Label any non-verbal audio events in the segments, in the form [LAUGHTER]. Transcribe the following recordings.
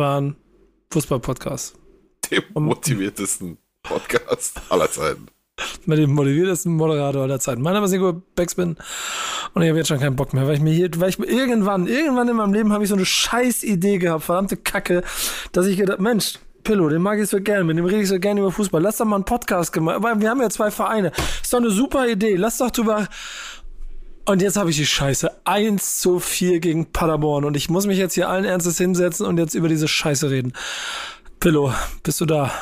wahren Fußball-Podcast. Dem motiviertesten Podcast aller Zeiten. Mit dem motiviertesten Moderator aller Zeiten. Mein Name ist Nico Beckspin und ich habe jetzt schon keinen Bock mehr, weil ich mir hier, weil ich mir irgendwann, irgendwann in meinem Leben habe ich so eine scheiß Idee gehabt, verdammte Kacke, dass ich gedacht, Mensch, Pillow, den mag ich so gerne, mit dem rede ich so gerne über Fußball. Lass doch mal einen Podcast gemacht. Wir haben ja zwei Vereine. Ist doch eine super Idee. Lass doch drüber. Und jetzt habe ich die Scheiße. 1 zu 4 gegen Paderborn. Und ich muss mich jetzt hier allen Ernstes hinsetzen und jetzt über diese Scheiße reden. Pillow, bist du da?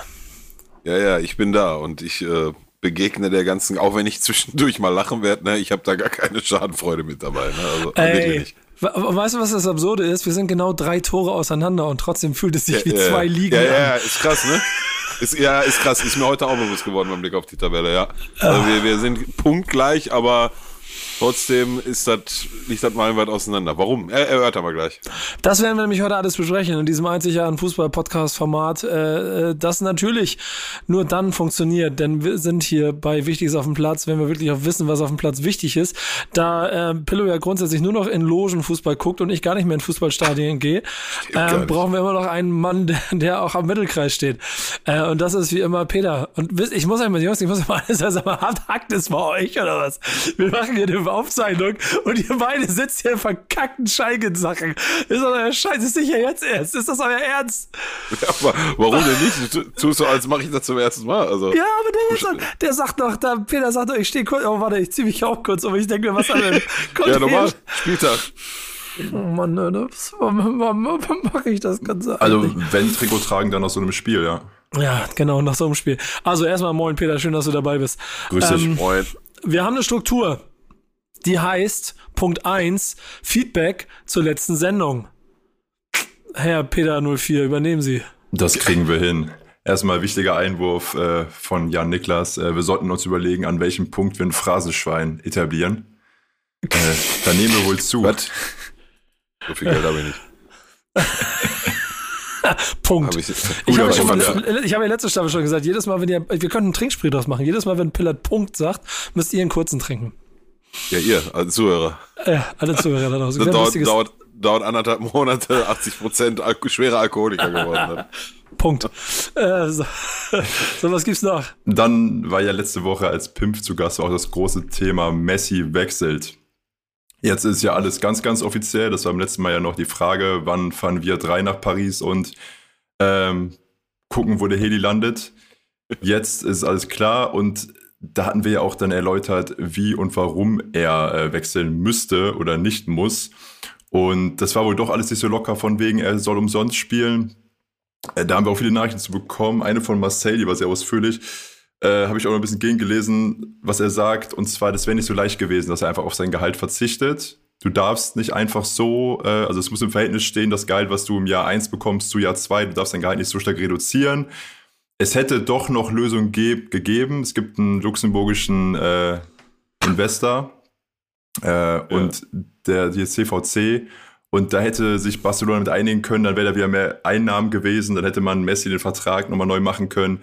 Ja, ja, ich bin da und ich äh, begegne der ganzen, auch wenn ich zwischendurch mal lachen werde, ne, ich habe da gar keine Schadenfreude mit dabei. Ne? Also, Ey, weißt du, was das Absurde ist? Wir sind genau drei Tore auseinander und trotzdem fühlt es sich ja, wie ja, zwei Ligen ja, an. Ja, ja, ist krass, ne? Ist, ja, ist krass. Ist mir heute auch bewusst geworden beim Blick auf die Tabelle, ja. Also wir, wir sind punktgleich, aber Trotzdem ist das, liegt das meilenweit auseinander. Warum? Er, erhört aber gleich. Das werden wir nämlich heute alles besprechen in diesem einzigartigen Fußball-Podcast-Format, äh, äh, das natürlich nur dann funktioniert, denn wir sind hier bei Wichtiges auf dem Platz, wenn wir wirklich auch wissen, was auf dem Platz wichtig ist. Da äh, Pillow ja grundsätzlich nur noch in Logen Fußball guckt und ich gar nicht mehr in Fußballstadien gehe, äh, brauchen wir immer noch einen Mann, der, der auch am Mittelkreis steht. Äh, und das ist wie immer Peter. Und ich muss einmal, Jungs, ich muss mal alles sagen, hakt es bei euch oder was? Wir machen hier eine Aufzeichnung und ihr beide sitzt hier in verkackten Schalke-Sachen. Ist das euer Scheiß? Ist sicher jetzt erst? Ist das euer Ernst? Ja, aber warum denn nicht? Du tust so, als mache ich das zum ersten Mal. Also, ja, aber der, sagt, der sagt doch, da, Peter sagt doch, ich stehe kurz, oh warte, ich ziehe mich auch kurz um. Ich denke mir, was hat [LAUGHS] er Ja, normal, Spieltag. Oh Mann, das, warum, warum mache ich das Ganze? Also, eigentlich? wenn Trikot tragen, dann aus so einem Spiel, ja. Ja, genau, nach so einem Spiel. Also erstmal moin Peter, schön, dass du dabei bist. Grüß dich, ähm, moin. Wir haben eine Struktur die heißt Punkt 1 Feedback zur letzten Sendung. Herr Peter 04, übernehmen Sie. Das kriegen wir hin. Erstmal wichtiger Einwurf äh, von Jan Niklas. Äh, wir sollten uns überlegen, an welchem Punkt wir ein Phrasenschwein etablieren. Äh, da nehmen wir wohl zu. Was? So viel Geld habe ich nicht. [LAUGHS] Punkt. Hab ich, ich habe ja. Ich hab ja letzte Staffel schon gesagt, jedes Mal, wenn ihr, wir könnten einen Trinkspiel draus machen. Jedes Mal, wenn Pillard Punkt sagt, müsst ihr einen kurzen trinken. Ja, ihr, alle Zuhörer. Ja, alle Zuhörer da draußen. Das dauert, dauert, dauert anderthalb Monate, [LAUGHS] 80 Prozent Al schwere Alkoholiker geworden. Punkt. Äh, so. so, was gibt's noch? Dann war ja letzte Woche als Pimp zu Gast auch das große Thema Messi wechselt. Jetzt ist ja alles ganz, ganz offiziell. Das war beim letzten Mal ja noch die Frage, wann fahren wir drei nach Paris und ähm, gucken, wo der Heli landet. Jetzt ist alles klar und da hatten wir ja auch dann erläutert, wie und warum er äh, wechseln müsste oder nicht muss. Und das war wohl doch alles nicht so locker von wegen, er soll umsonst spielen. Äh, da haben wir auch viele Nachrichten zu bekommen. Eine von Marcel, die war sehr ausführlich. Äh, Habe ich auch noch ein bisschen gegengelesen, was er sagt. Und zwar, das wäre nicht so leicht gewesen, dass er einfach auf sein Gehalt verzichtet. Du darfst nicht einfach so, äh, also es muss im Verhältnis stehen, das Gehalt, was du im Jahr 1 bekommst zu Jahr 2, du darfst dein Gehalt nicht so stark reduzieren es hätte doch noch Lösungen ge gegeben. Es gibt einen luxemburgischen äh, Investor äh, ja. und der die CVC. Und da hätte sich Barcelona mit einigen können, dann wäre da wieder mehr Einnahmen gewesen, dann hätte man Messi den Vertrag nochmal neu machen können.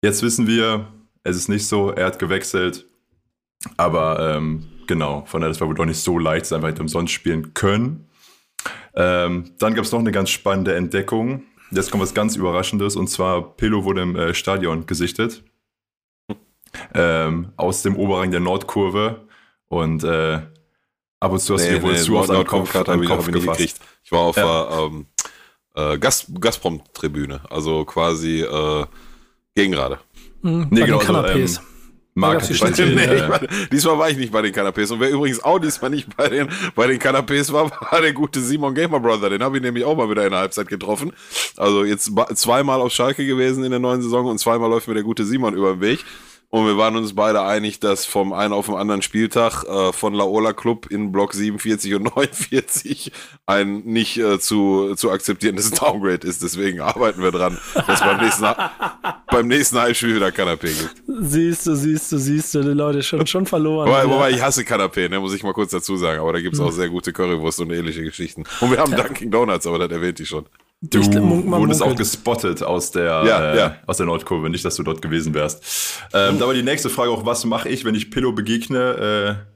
Jetzt wissen wir, es ist nicht so, er hat gewechselt. Aber ähm, genau, von daher, das war wohl doch nicht so leicht, dass er einfach umsonst spielen können. Ähm, dann gab es noch eine ganz spannende Entdeckung. Jetzt kommt was ganz Überraschendes und zwar Pelo wurde im äh, Stadion gesichtet. Ähm, aus dem Oberrang der Nordkurve und äh, ab und zu hast nee, du dir wohl nee, zu auf den Kopf, an den Kopf gefasst. Gekriegt. Ich war auf ja. der ähm, äh, Gas Gazprom-Tribüne, also quasi äh, Gegengrade. Mhm, nee, genau, also, ähm, Marketing. Nee, äh, war, diesmal war ich nicht bei den Canapés. Und wer übrigens auch diesmal nicht bei den, bei den Canapés war, war der gute Simon Gamer Brother. Den habe ich nämlich auch mal wieder in der Halbzeit getroffen. Also jetzt zweimal auf Schalke gewesen in der neuen Saison und zweimal läuft mir der gute Simon über den Weg. Und wir waren uns beide einig, dass vom einen auf den anderen Spieltag äh, von Laola Club in Block 47 und [LAUGHS] 49 ein nicht äh, zu, zu akzeptierendes [LAUGHS] Downgrade ist. Deswegen arbeiten wir dran, dass beim nächsten, [LAUGHS] beim nächsten Heimspiel wieder Kanapé gibt. Siehst du, siehst du, siehst du, die Leute schon, schon verloren. Wobei, wobei ich hasse Kanapé, ne, muss ich mal kurz dazu sagen. Aber da gibt's auch sehr gute Currywurst und ähnliche Geschichten. Und wir haben Dunkin' Donuts, aber das erwähnt ich schon. Du Ich- man- man wurdest auch gespottet aus der, Ja, äh, ja. aus der Nordkurve, nicht, dass du dort gewesen wärst. Ähm, da war die nächste Frage auch, was mache ich, wenn ich Pillow begegne, äh,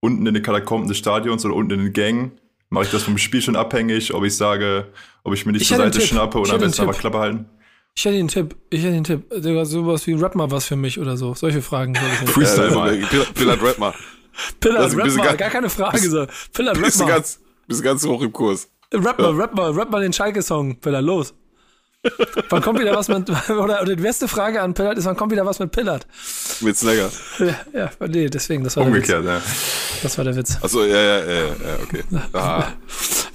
unten in den Katakomben des Stadions oder unten in den Gängen? Mache ich das vom Spiel schon abhängig, ob ich sage, ob ich mir nicht Ich zur einen Seite schnappe oder am einen besten einfach Tipp. Klappe halten? Ich hätte den Tipp, ich hätte den Tipp. Digga, sowas wie Rap mal was für mich oder so. Solche Fragen soll ich nicht. Freestyle Äh, mal. Pillard Rap mal. Pillard, das ist ein Rap mal, gar keine Frage. [LAUGHS] Pillard, Rap mal. ganz, bist du ganz hoch im Kurs. Rap mal, rap mal, rap mal den Schalke-Song, Pillard, los. wann kommt wieder was mit, [LAUGHS] oder, oder die beste Frage an Pillard ist, wann kommt wieder was mit Pillard? Mit Snagger. Ja, ja, nee, deswegen, das war Umgekehrt, ja. der Witz. Das war der Witz. Achso, ja, ja, ja, ja, okay. [LAUGHS] Ah.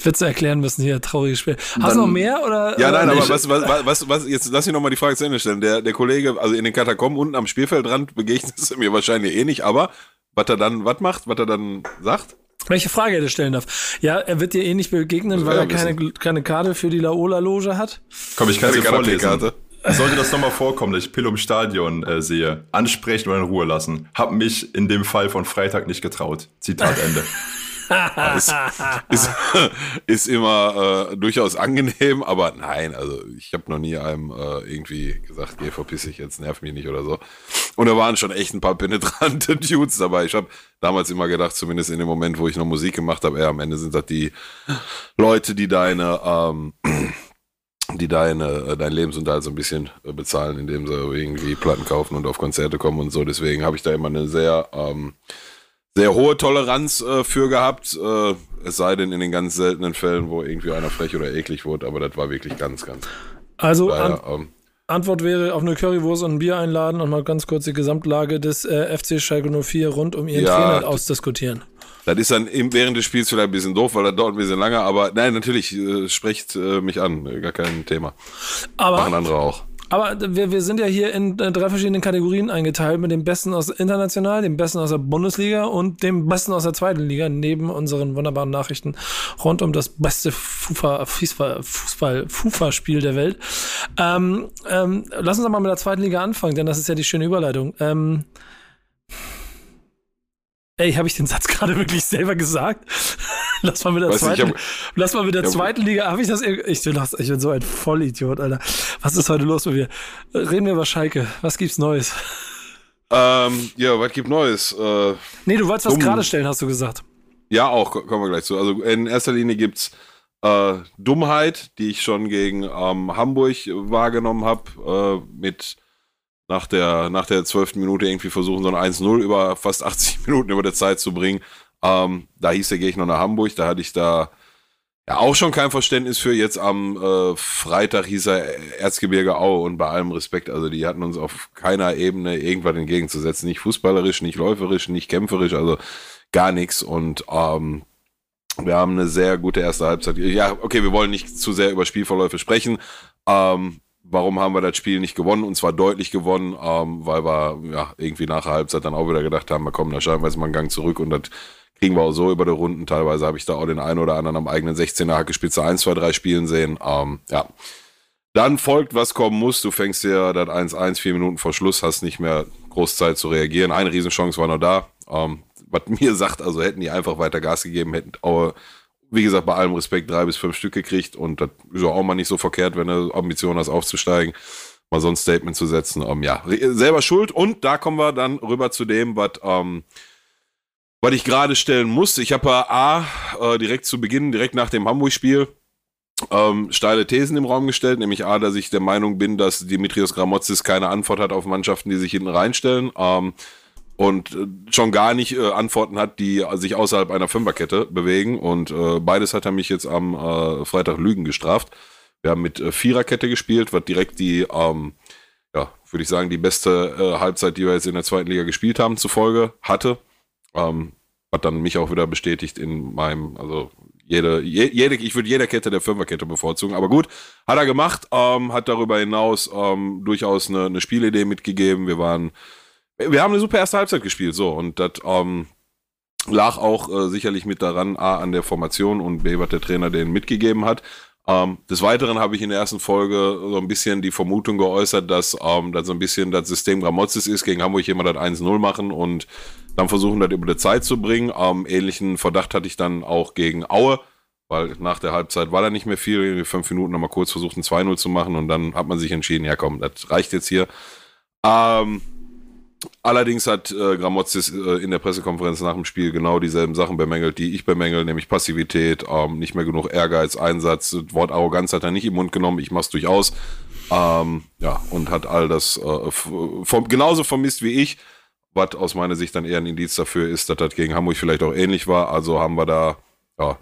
Witze erklären müssen hier, trauriges Spiel. Hast du noch mehr, oder? Ja, oder nein, aber nicht? was, was, was, was, jetzt lass mich nochmal die Frage zu Ende stellen. Der, der Kollege, also in den Katakomben unten am Spielfeldrand begegnest du [LAUGHS] mir wahrscheinlich eh nicht, aber was er dann, was macht, was er dann sagt? Welche Frage er dir stellen darf? Ja, er wird dir eh nicht begegnen, weil er keine, keine Karte für die Laola-Loge hat. Komm, ich kann Keine vorlesen. Kanapé-Karte. Sollte das nochmal vorkommen, dass ich Pillow im Stadion äh, sehe, ansprechen oder in Ruhe lassen, hab mich in dem Fall von Freitag nicht getraut. Zitat Ende. [LAUGHS] ist, [LAUGHS] ist, ist immer äh, durchaus angenehm, aber nein, also ich habe noch nie einem äh, irgendwie gesagt, geh verpiss dich jetzt, nerv mich nicht oder so. Und da waren schon echt ein paar penetrante [LAUGHS] Dudes dabei. Ich habe damals immer gedacht, zumindest in dem Moment, wo ich noch Musik gemacht habe, am Ende sind das die Leute, die deine, ähm, die deine, äh, deinen Lebensunterhalt so ein bisschen äh, bezahlen, indem sie irgendwie Platten kaufen und auf Konzerte kommen und so. Deswegen habe ich da immer eine sehr ähm, sehr hohe Toleranz äh, für gehabt. Äh, es sei denn in den ganz seltenen Fällen, wo irgendwie einer frech oder eklig wurde, aber das war wirklich ganz, ganz. Also, an, Daher, ähm, Antwort wäre auf eine Currywurst und ein Bier einladen und mal ganz kurz die Gesamtlage des äh, FC Schalke 04 rund um ihren Ja, Trainer ausdiskutieren. das ist dann im, während des Spiels vielleicht ein bisschen doof, weil das dauert ein bisschen lange, aber nein, natürlich, äh, spricht äh, mich an, äh, gar kein Thema. Machen Aber, andere auch. Aber wir, wir sind ja hier in äh, drei verschiedenen Kategorien eingeteilt mit dem Besten aus international, dem Besten aus der Bundesliga und dem Besten aus der zweiten Liga, neben unseren wunderbaren Nachrichten rund um das beste Fufa, Fußball, Fußball, Fufa-Spiel der Welt. Ähm, ähm, lass uns doch mal mit der zweiten Liga anfangen, denn das ist ja die schöne Überleitung. Ähm, ey, habe ich den Satz gerade wirklich selber gesagt? [LAUGHS] Lass mal mit der Weiß nicht, zweiten, hab- lass mal mit der Ja, zweiten Liga, habe ich das, ich ich bin so ein Vollidiot, Alter. Was ist heute los mit mir? Reden wir über Schalke. Was gibt's Neues? Ähm, ja, was gibt Neues? Äh, Nee, du wolltest was Dumm. gerade stellen, hast du gesagt. Ja, auch, ko- kommen wir gleich zu. Also in erster Linie gibt's äh, Dummheit, die ich schon gegen ähm, Hamburg wahrgenommen habe, äh, mit nach der, nach der 12. Minute irgendwie versuchen, so ein 1-0 über fast 80 [LAUGHS] Minuten über der Zeit zu bringen. Ähm, da hieß der, noch nach Hamburg, da hatte ich da ja auch schon kein Verständnis für. Jetzt am äh, Freitag hieß er Erzgebirge Aue und bei allem Respekt, also die hatten uns auf keiner Ebene irgendwas entgegenzusetzen. Nicht fußballerisch, nicht läuferisch, nicht kämpferisch, also gar nichts. Und ähm, wir haben eine sehr gute erste Halbzeit. Ja, okay, wir wollen nicht zu sehr über Spielverläufe sprechen. Ähm, warum haben wir das Spiel nicht gewonnen? Und zwar deutlich gewonnen, ähm, weil wir ja irgendwie nach der Halbzeit dann auch wieder gedacht haben, wir kommen, da wir jetzt mal einen Gang zurück und das kriegen wir auch so über die Runden. Teilweise habe ich da auch den einen oder anderen am eigenen 16er Hackespitze 1, 2, 3 spielen sehen. Ähm, ja. Dann folgt, was kommen muss. Du fängst ja das 1-1, vier Minuten vor Schluss, hast nicht mehr groß Zeit zu reagieren. Eine Riesenchance war noch da. Ähm, was [LAUGHS] mir sagt, also hätten die einfach weiter Gas gegeben, hätten auch, wie gesagt, bei allem Respekt drei bis fünf Stück gekriegt und das ist auch mal nicht so verkehrt, wenn du Ambition hast, aufzusteigen, mal so ein Statement zu setzen. Ähm, ja, selber schuld und da kommen wir dann rüber zu dem, was ähm, was ich gerade stellen muss. Ich habe A, äh, direkt zu Beginn, direkt nach dem Hamburg-Spiel, ähm, steile Thesen im Raum gestellt, nämlich A, dass ich der Meinung bin, dass Dimitrios Gramotzis keine Antwort hat auf Mannschaften, die sich hinten reinstellen ähm, und äh, schon gar nicht äh, Antworten hat, die sich außerhalb einer Fünferkette bewegen und äh, beides hat er mich jetzt am äh, Freitag Lügen gestraft. Wir haben mit äh, Viererkette gespielt, was direkt die, ähm, ja, würde ich sagen, die beste äh, Halbzeit, die wir jetzt in der zweiten Liga gespielt haben, zufolge hatte. Ähm, hat dann mich auch wieder bestätigt in meinem, also jede, je, jede ich würde jeder Kette der Fünferkette bevorzugen, aber gut, hat er gemacht, ähm, hat darüber hinaus ähm, durchaus eine, eine Spielidee mitgegeben. Wir waren wir haben eine super erste Halbzeit gespielt, so und das ähm, lag auch äh, sicherlich mit daran, A, an der Formation und B, was der Trainer denen mitgegeben hat. Ähm, des Weiteren habe ich in der ersten Folge so ein bisschen die Vermutung geäußert, dass ähm, das so ein bisschen das System Gramozis ist, gegen Hamburg jemand das 1-0 machen und dann versuchen, das über die Zeit zu bringen. Ähm, ähnlichen Verdacht hatte ich dann auch gegen Aue, weil nach der Halbzeit war da nicht mehr viel. In fünf Minuten nochmal kurz versucht, ein 2-0 zu machen und dann hat man sich entschieden, ja komm, das reicht jetzt hier. Ähm, Allerdings hat äh, Gramozis äh, in der Pressekonferenz nach dem Spiel genau dieselben Sachen bemängelt, die ich bemängel, nämlich Passivität, ähm, nicht mehr genug Ehrgeiz, Einsatz, Wort Arroganz hat er nicht im Mund genommen, ich mach's durchaus. Ähm, ja, und hat all das äh, vom, genauso vermisst wie ich, was aus meiner Sicht dann eher ein Indiz dafür ist, dass das gegen Hamburg vielleicht auch ähnlich war. Also haben wir da, ja,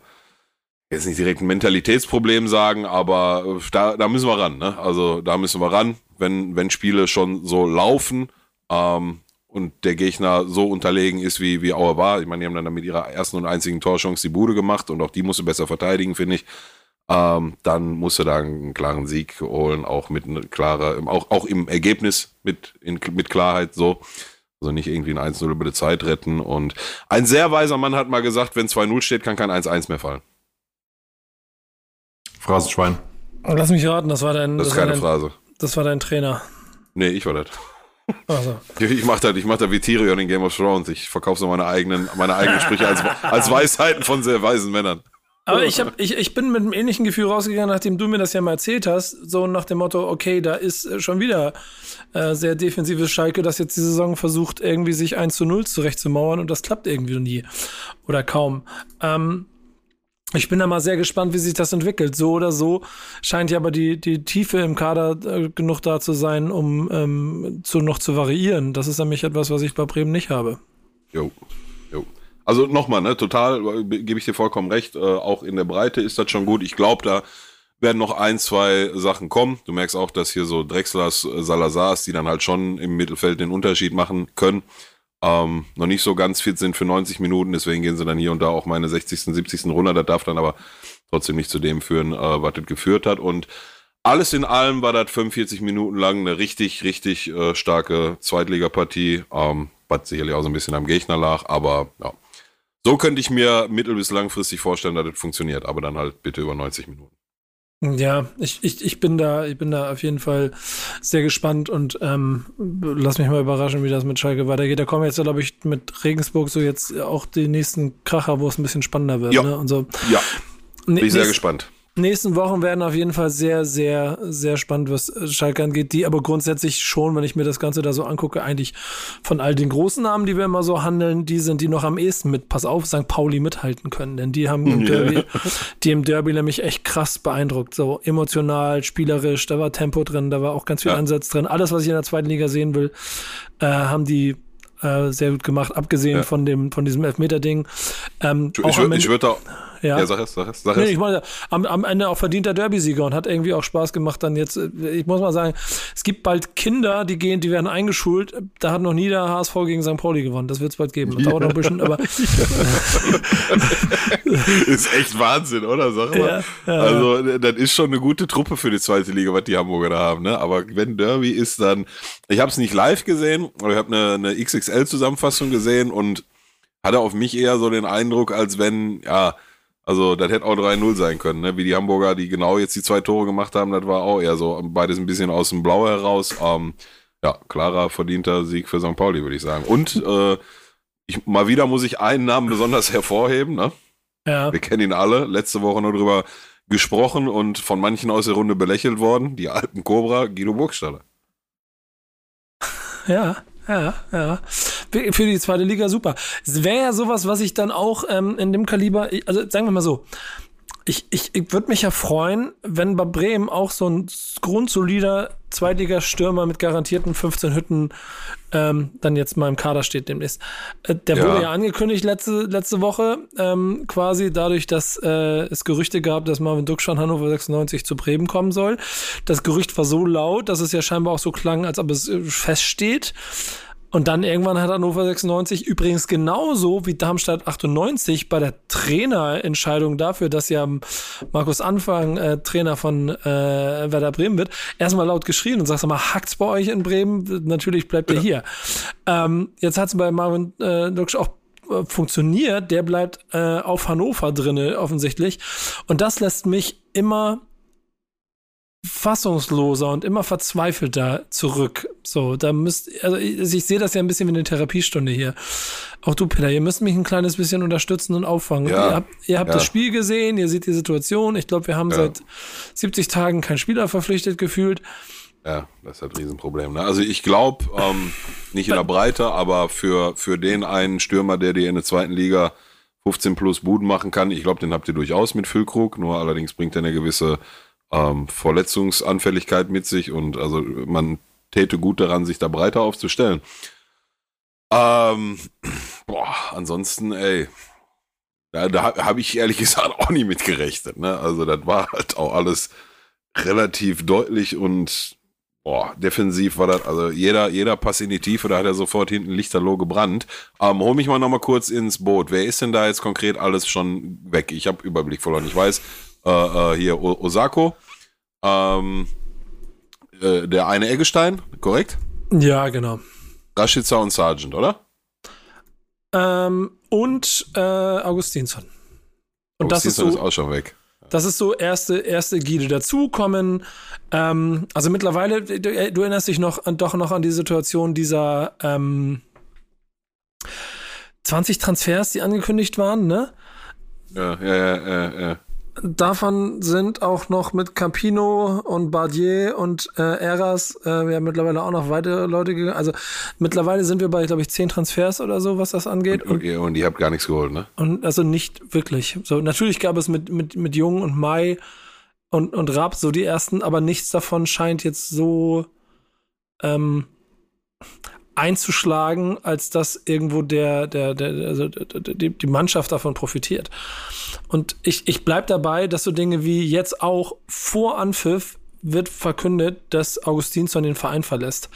jetzt nicht direkt ein Mentalitätsproblem sagen, aber äh, da, da müssen wir ran. Ne? Also da müssen wir ran, wenn, wenn Spiele schon so laufen ähm, und der Gegner so unterlegen ist, wie, wie Aue war. Ich meine, die haben dann mit ihrer ersten und einzigen Torchance die Bude gemacht und auch die musste besser verteidigen, finde ich. Ähm, dann musste da einen klaren Sieg holen, auch mit klarer, auch, auch im Ergebnis mit, in, mit Klarheit so. Also nicht irgendwie ein 1-0 über die Zeit retten. Und ein sehr weiser Mann hat mal gesagt, wenn 2-0 steht, kann kein 1-1 mehr fallen. Phrasenschwein. Lass mich raten, das war dein. Das, das ist keine dein, Phrase. Das war dein Trainer. Nee, ich war das. Also. Ich mach das, ich mach das wie Tyrion in Game of Thrones. Ich verkaufe so meine eigenen, meine eigenen Sprüche als, als Weisheiten von sehr weisen Männern. Aber ich, hab, ich, ich bin mit einem ähnlichen Gefühl rausgegangen, nachdem du mir das ja mal erzählt hast, so nach dem Motto, okay, da ist schon wieder äh, sehr defensives Schalke, das jetzt die Saison versucht, irgendwie sich 1 zu 0 zurechtzumauern und das klappt irgendwie nie oder kaum. Ähm, ich bin da mal sehr gespannt, wie sich das entwickelt. So oder so scheint ja aber die, die Tiefe im Kader äh, genug da zu sein, um ähm, zu, noch zu variieren. Das ist nämlich etwas, was ich bei Bremen nicht habe. Jo, jo. Also nochmal, ne, total, äh, gebe ich dir vollkommen recht. Äh, auch in der Breite ist das schon gut. Ich glaube, da werden noch ein, zwei Sachen kommen. Du merkst auch, dass hier so Drexlers, äh, Salazars, die dann halt schon im Mittelfeld den Unterschied machen können ähm, noch nicht so ganz fit sind für 90 Minuten, deswegen gehen sie dann hier und da auch meine 60., 70. runter. Das darf dann aber trotzdem nicht zu dem führen, äh, was das geführt hat. Und alles in allem war das 45 Minuten lang eine richtig, richtig äh, starke Zweitligapartie, ähm, was sicherlich auch so ein bisschen am Gegner lag, aber ja. So könnte ich mir mittel- bis langfristig vorstellen, dass das funktioniert, aber dann halt bitte über 90 Minuten. Ja, ich, ich, ich bin da, ich bin da auf jeden Fall sehr gespannt und ähm, lass mich mal überraschen, wie das mit Schalke weitergeht. Da kommen jetzt, glaube ich, mit Regensburg so jetzt auch die nächsten Kracher, wo es ein bisschen spannender wird. Ja. Ne? Und so. Ja. Bin ich sehr gespannt. Nächsten Wochen werden auf jeden Fall sehr, sehr, sehr spannend, was Schalke angeht, die aber grundsätzlich schon, wenn ich mir das Ganze da so angucke, eigentlich von all den großen Namen, die wir immer so handeln, die sind, die noch am ehesten mit, pass auf, St. Pauli mithalten können, denn die haben im Derby, die im Derby nämlich echt krass beeindruckt, so emotional, spielerisch, da war Tempo drin, da war auch ganz viel Ja. Ansatz drin, alles, was ich in der zweiten Liga sehen will, äh, haben die äh, sehr gut gemacht, abgesehen Ja. von dem, von diesem Elfmeter-Ding. Ähm, Ich, ich, am würd- würde da. Ja. Ja. sag es, sag es, sag Nee, es. ich meine, am, am Ende auch verdienter Derby-Sieger und hat irgendwie auch Spaß gemacht. Dann jetzt, äh, ich muss mal sagen, es gibt bald Kinder, die gehen, die werden eingeschult. Da hat noch nie der HSV gegen St. Pauli gewonnen. Das wird es bald geben. Das dauert noch ein bisschen, aber [LAUGHS] ist echt Wahnsinn, oder? Sag mal. Ja, ja, also, das ist schon eine gute Truppe für die zweite Liga, was die Hamburger da haben, ne? Aber wenn Derby ist, dann. Ich habe es nicht live gesehen, aber ich habe eine, eine XXL-Zusammenfassung gesehen und hatte auf mich eher so den Eindruck, als wenn, ja, also das hätte auch 3-0 sein können, ne? Wie die Hamburger, die genau jetzt die zwei Tore gemacht haben, das war auch eher so beides ein bisschen aus dem Blau heraus. Ähm, ja, klarer verdienter Sieg für St. Pauli, würde ich sagen. Und äh, ich, mal wieder muss ich einen Namen besonders [LAUGHS] hervorheben, ne? ja. Wir kennen ihn alle. Letzte Woche nur drüber gesprochen und von manchen aus der Runde belächelt worden. Die Alpen Cobra, Guido Burgstaller. Ja, ja, ja. Für die zweite Liga super. Es wäre ja sowas, was ich dann auch ähm, in dem Kaliber, also sagen wir mal so, ich, ich, ich würde mich ja freuen, wenn bei Bremen auch so ein grundsolider Zweitligastürmer mit garantierten 15 Hütten ähm, dann jetzt mal im Kader steht demnächst. Äh, der Ja. wurde ja angekündigt letzte, letzte Woche, ähm, quasi dadurch, dass äh, es Gerüchte gab, dass Marvin Duksch von Hannover 96 zu Bremen kommen soll. Das Gerücht war so laut, dass es ja scheinbar auch so klang, als ob es äh, feststeht. Und dann irgendwann hat Hannover 96 übrigens genauso wie Darmstadt 98 bei der Trainerentscheidung dafür, dass ja Markus Anfang äh, Trainer von äh, Werder Bremen wird, erstmal laut geschrien und sagt mal, hackt's bei euch in Bremen? Natürlich bleibt er hier. Ähm, jetzt hat's bei Marvin äh, auch äh, funktioniert, der bleibt äh, auf Hannover drinne offensichtlich. Und das lässt mich immer fassungsloser und immer verzweifelter zurück. So, da müsst, also ich, ich sehe das ja ein bisschen wie eine Therapiestunde hier. Auch du, Peter, ihr müsst mich ein kleines bisschen unterstützen und auffangen. Ja, ihr habt, ihr habt ja. das Spiel gesehen, ihr seht die Situation. Ich glaube, wir haben ja. seit 70 Tagen keinen Spieler verpflichtet gefühlt. Ja, das ist halt ein Riesenproblem. Ne? Also ich glaube, ähm, nicht in der Breite, aber für, für den einen Stürmer, der dir in der zweiten Liga 15 plus Buden machen kann, ich glaube, den habt ihr durchaus mit Füllkrug, nur allerdings bringt er eine gewisse ähm, Verletzungsanfälligkeit mit sich und also man täte gut daran, sich da breiter aufzustellen. Ähm, boah, ansonsten, ey, da, da habe ich ehrlich [LAUGHS] gesagt auch nie mit gerechnet. Ne? Also das war halt auch alles relativ deutlich und boah, defensiv war das, also jeder, jeder Pass in die Tiefe, da hat er sofort hinten Lichterloh gebrannt. Ähm, hol mich mal nochmal kurz ins Boot. Wer ist denn da jetzt konkret alles schon weg? Ich habe Überblick verloren. Ich weiß, äh, äh, hier o Osako, ähm, äh, der eine Eggestein, korrekt? Ja, genau. Rashica und Sargent, oder? Ähm, und äh, Augustinsson. Und Augustinsson das ist, so, ist auch schon weg. Das ist so erste, erste Gide dazukommen. Ähm, also mittlerweile, du, du, erinnerst dich noch doch noch an die Situation dieser ähm, 20 Transfers, die angekündigt waren, ne? Ja, ja, ja, ja, ja. Davon sind auch noch mit Campino und Bardier und äh, Eras, äh, wir haben mittlerweile auch noch weitere Leute gegangen. Also mittlerweile sind wir bei, glaube ich, zehn Transfers oder so, was das angeht. Und, okay, und ihr habt gar nichts geholt, ne? Und also nicht wirklich. So, natürlich gab es mit, mit, mit Jung und Mai und, und Rapp so die ersten, aber nichts davon scheint jetzt so ähm, einzuschlagen, als dass irgendwo der, der, der, also die, die Mannschaft davon profitiert. Und ich, ich bleib dabei, dass so Dinge wie jetzt auch vor Anpfiff wird verkündet, dass Augustinsson den Verein verlässt.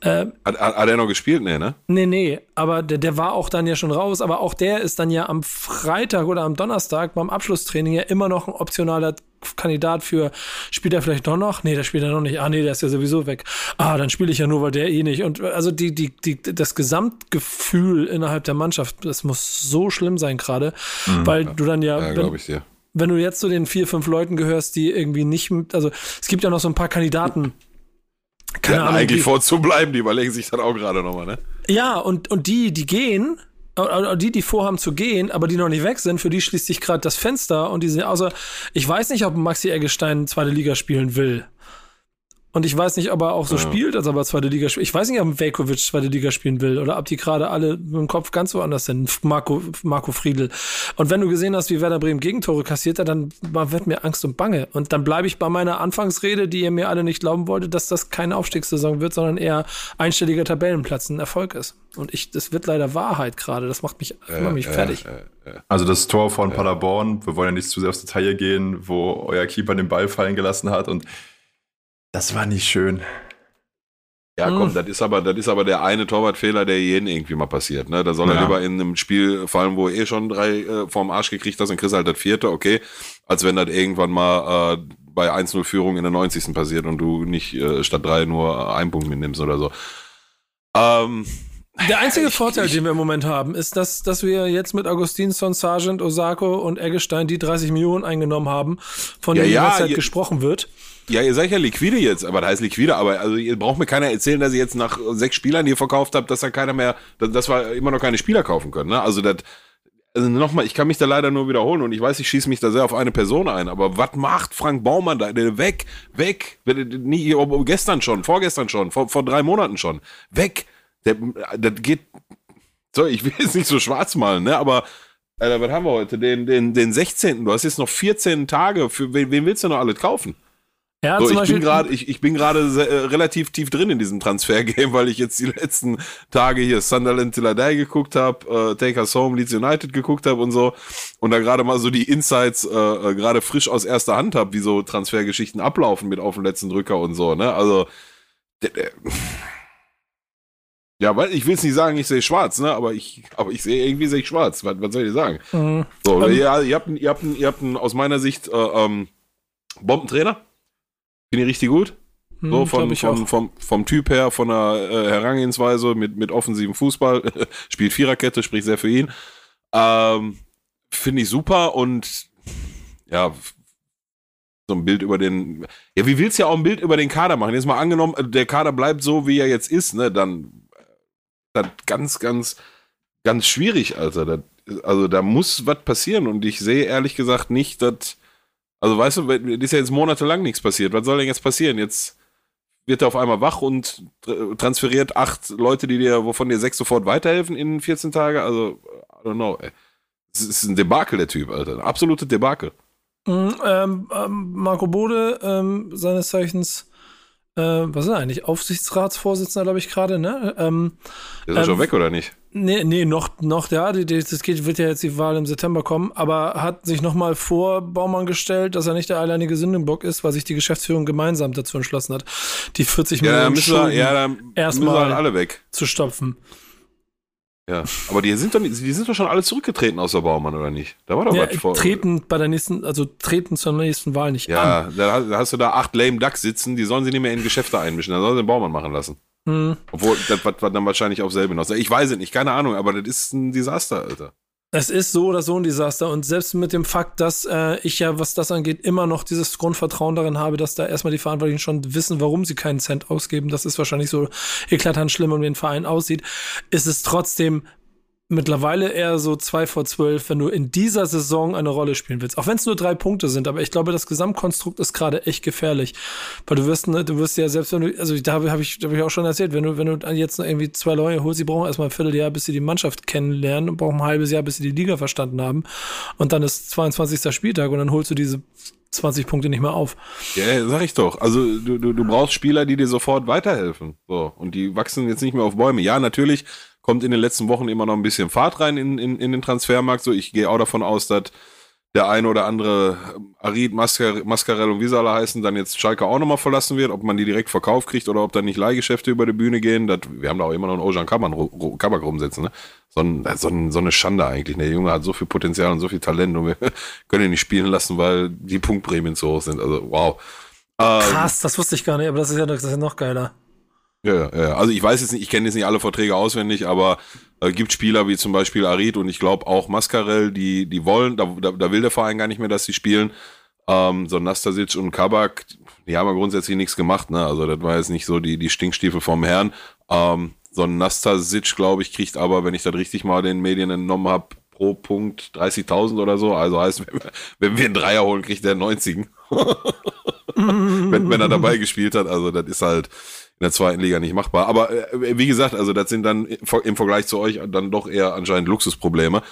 Äh, hat, hat, er noch gespielt? Nee, ne? Nee, nee, aber der, der war auch dann ja schon raus, aber auch der ist dann ja am Freitag oder am Donnerstag beim Abschlusstraining ja immer noch ein optionaler Kandidat für, spielt er vielleicht doch noch? Nee, der spielt er noch nicht. Ah, nee, der ist ja sowieso weg. Ah, dann spiele ich ja nur, weil der eh nicht. Und also die, die, die, das Gesamtgefühl innerhalb der Mannschaft, das muss so schlimm sein gerade, mhm, weil du dann ja, ja glaube ich dir wenn du jetzt zu den vier, fünf Leuten gehörst, die irgendwie nicht, also es gibt ja noch so ein paar Kandidaten. Keine die Ahnung, eigentlich die, vorzubleiben, die überlegen sich dann auch gerade nochmal, ne? Ja, und, und die, die gehen, die, die vorhaben zu gehen, aber die noch nicht weg sind, für die schließt sich gerade das Fenster und die sind, also ich weiß nicht, ob Maxi Eggestein zweite Liga spielen will. Und ich weiß nicht, ob er auch so ja. spielt, als ob er zweite Liga spielt. Ich weiß nicht, ob Velkovic zweite Liga spielen will oder ob die gerade alle mit dem Kopf ganz woanders sind. Marco, Marco Friedl. Und wenn du gesehen hast, wie Werder Bremen Gegentore kassiert hat, dann wird mir Angst und Bange. Und dann bleibe ich bei meiner Anfangsrede, die ihr mir alle nicht glauben wolltet, dass das keine Aufstiegssaison wird, sondern eher einstelliger Tabellenplatz ein Erfolg ist. Und ich, das wird leider Wahrheit gerade. Das macht mich, äh, macht mich äh, fertig. Äh, äh, also das Tor von Paderborn, wir wollen ja nicht zu sehr aufs Detail gehen, wo euer Keeper den Ball fallen gelassen hat und das war nicht schön. Ja, komm, hm. das ist aber, das ist aber der eine Torwartfehler, der jeden irgendwie mal passiert. Ne? Da soll ja. er lieber in einem Spiel fallen, wo er eh schon drei äh, vorm Arsch gekriegt hast, dann kriegst du halt das vierte, okay. Als wenn das irgendwann mal äh, bei 1-0-Führung in der 90. passiert und du nicht äh, statt drei nur einen Punkt mitnimmst oder so. Ähm, der einzige Vorteil, den wir im Moment haben, ist, dass, dass wir jetzt mit Augustinsson, Sargent, Osako und Eggestein die 30 Millionen eingenommen haben, von ja, denen ja, derzeit gesprochen wird. Ja, ihr seid ja liquide jetzt, aber da heißt liquide, aber also ihr braucht mir keiner erzählen, dass ihr jetzt nach sechs Spielern, die ihr verkauft habt, dass da keiner mehr, dass wir immer noch keine Spieler kaufen können. Ne? Also das, also nochmal, ich kann mich da leider nur wiederholen und ich weiß, ich schieße mich da sehr auf eine Person ein, aber was macht Frank Baumann da? Weg, weg, nie, gestern schon, vorgestern schon, vor, vor drei Monaten schon, weg. Der, das geht, so, ich will jetzt nicht so schwarz malen, ne, aber Alter, was haben wir heute? Den, den, den 16. Du hast jetzt noch 14 Tage. Für wen, wen willst du noch alles kaufen? Ja, so, ich, bin grad, ich, ich bin gerade äh, relativ tief drin in diesem Transfer-Game, [LAUGHS] weil ich jetzt die letzten Tage hier Sunderland Till I Die geguckt habe, äh, Take Us Home, Leeds United geguckt habe und so und da gerade mal so die Insights äh, äh gerade frisch aus erster Hand habe, wie so Transfergeschichten ablaufen mit auf dem letzten Drücker und so, ne? Also Ja, weil ich will es nicht sagen, ich sehe schwarz, ne? Aber ich, aber ich sehe irgendwie sehe ich schwarz. Was, was soll ich sagen? Mhm. So, ähm, ja, ihr habt, ihr habt, ihr habt einen, aus meiner Sicht äh, ähm, Bombentrainer. Finde ich richtig gut. So hm, von, von, vom, vom Typ her, von der äh, Herangehensweise mit, mit offensiven Fußball, [LAUGHS] spielt Viererkette, spricht sehr für ihn. Ähm, Finde ich super und ja, so ein Bild über den. Ja, wie willst du ja auch ein Bild über den Kader machen? Jetzt mal angenommen, der Kader bleibt so, wie er jetzt ist, ne? Dann das ganz, ganz, ganz schwierig, Alter. Das, also da muss was passieren und ich sehe ehrlich gesagt nicht, dass. Also weißt du, ist ja jetzt monatelang nichts passiert. Was soll denn jetzt passieren? Jetzt wird er auf einmal wach und transferiert acht Leute, die dir, wovon dir sechs sofort weiterhelfen in 14 Tage. Also, I don't know. Das ist ein Debakel, der Typ, Alter. Ein absolute Debakel. Mhm, ähm, Marco Bode, ähm, seines Zeichens, äh, was ist er eigentlich? Aufsichtsratsvorsitzender, glaube ich, gerade, ne? Ähm, ist er schon ähm, weg, oder nicht? Nee, nee, noch, noch, ja, die, die, das geht, wird ja jetzt die Wahl im September kommen, aber hat sich nochmal vor Baumann gestellt, dass er nicht der alleinige Sündenbock ist, weil sich die Geschäftsführung gemeinsam dazu entschlossen hat, die 40 ja, Millionen Schulden ja, erstmal alle weg. zu stopfen. Ja, aber die sind, doch, die sind doch schon alle zurückgetreten aus der Baumann, oder nicht? Da war doch ja, was vor. Treten bei der nächsten, also treten zur nächsten Wahl nicht ja, an. Ja, da hast du da acht lame Ducks sitzen, die sollen sie nicht mehr in Geschäfte einmischen, dann sollen sie den Baumann machen lassen. Hm. Obwohl, das war dann wahrscheinlich auf selbe hinaus. Ich weiß es nicht, keine Ahnung, aber das ist ein Desaster, Alter. Es ist so oder so ein Desaster und selbst mit dem Fakt, dass äh, ich ja, was das angeht, immer noch dieses Grundvertrauen darin habe, dass da erstmal die Verantwortlichen schon wissen, warum sie keinen Cent ausgeben, das ist wahrscheinlich so eklatant schlimm, um den Verein aussieht, ist es trotzdem mittlerweile eher so zwei vor zwölf, wenn du in dieser Saison eine Rolle spielen willst. Auch wenn es nur drei Punkte sind, aber ich glaube, das Gesamtkonstrukt ist gerade echt gefährlich. Weil du wirst, ne, du wirst ja selbst wenn du, also da habe hab ich, hab ich auch schon erzählt, wenn du, wenn du jetzt irgendwie zwei Leute holst, sie brauchen erstmal ein Vierteljahr, bis sie die Mannschaft kennenlernen und brauchen ein halbes Jahr, bis sie die Liga verstanden haben. Und dann ist 22. Spieltag und dann holst du diese 20 Punkte nicht mehr auf. Ja, sag ich doch. Also du, du, du brauchst Spieler, die dir sofort weiterhelfen. So. Und die wachsen jetzt nicht mehr auf Bäume. Ja, natürlich kommt in den letzten Wochen immer noch ein bisschen Fahrt rein in, in, in den Transfermarkt. So, ich gehe auch davon aus, dass der eine oder andere ähm, Arid, Mascar, Mascarell und wie sie alle heißen, dann jetzt Schalke auch nochmal verlassen wird, ob man die direkt verkauft kriegt oder ob dann nicht Leihgeschäfte über die Bühne gehen. Das, wir haben da auch immer noch einen Ojan Kabak rumsitzen. Ne? So, ein, so, ein, so eine Schande eigentlich. Der Junge hat so viel Potenzial und so viel Talent und wir [LAUGHS] können ihn nicht spielen lassen, weil die Punktprämien zu hoch sind. Also wow. Ähm, Krass, das wusste ich gar nicht, aber das ist ja, das ist ja noch geiler. Ja, ja, also ich weiß jetzt nicht, ich kenne jetzt nicht alle Verträge auswendig, aber äh, gibt Spieler wie zum Beispiel Arid und ich glaube auch Mascarell, die, die wollen, da, da, da will der Verein gar nicht mehr, dass sie spielen. Ähm, so Nastasic und Kabak, die haben ja grundsätzlich nichts gemacht, ne? Also das war jetzt nicht so die, die Stinkstiefel vom Herrn. Ähm, so ein Nastasic, glaube ich, kriegt aber, wenn ich das richtig mal den Medien entnommen habe, pro Punkt 30.000 oder so. Also heißt, [LAUGHS] wenn, wenn wir einen Dreier holen, kriegt der 90. [LAUGHS] wenn, wenn er dabei gespielt hat. Also das ist halt, in der zweiten Liga nicht machbar. Aber äh, wie gesagt, also das sind dann im Vergleich zu euch dann doch eher anscheinend Luxusprobleme.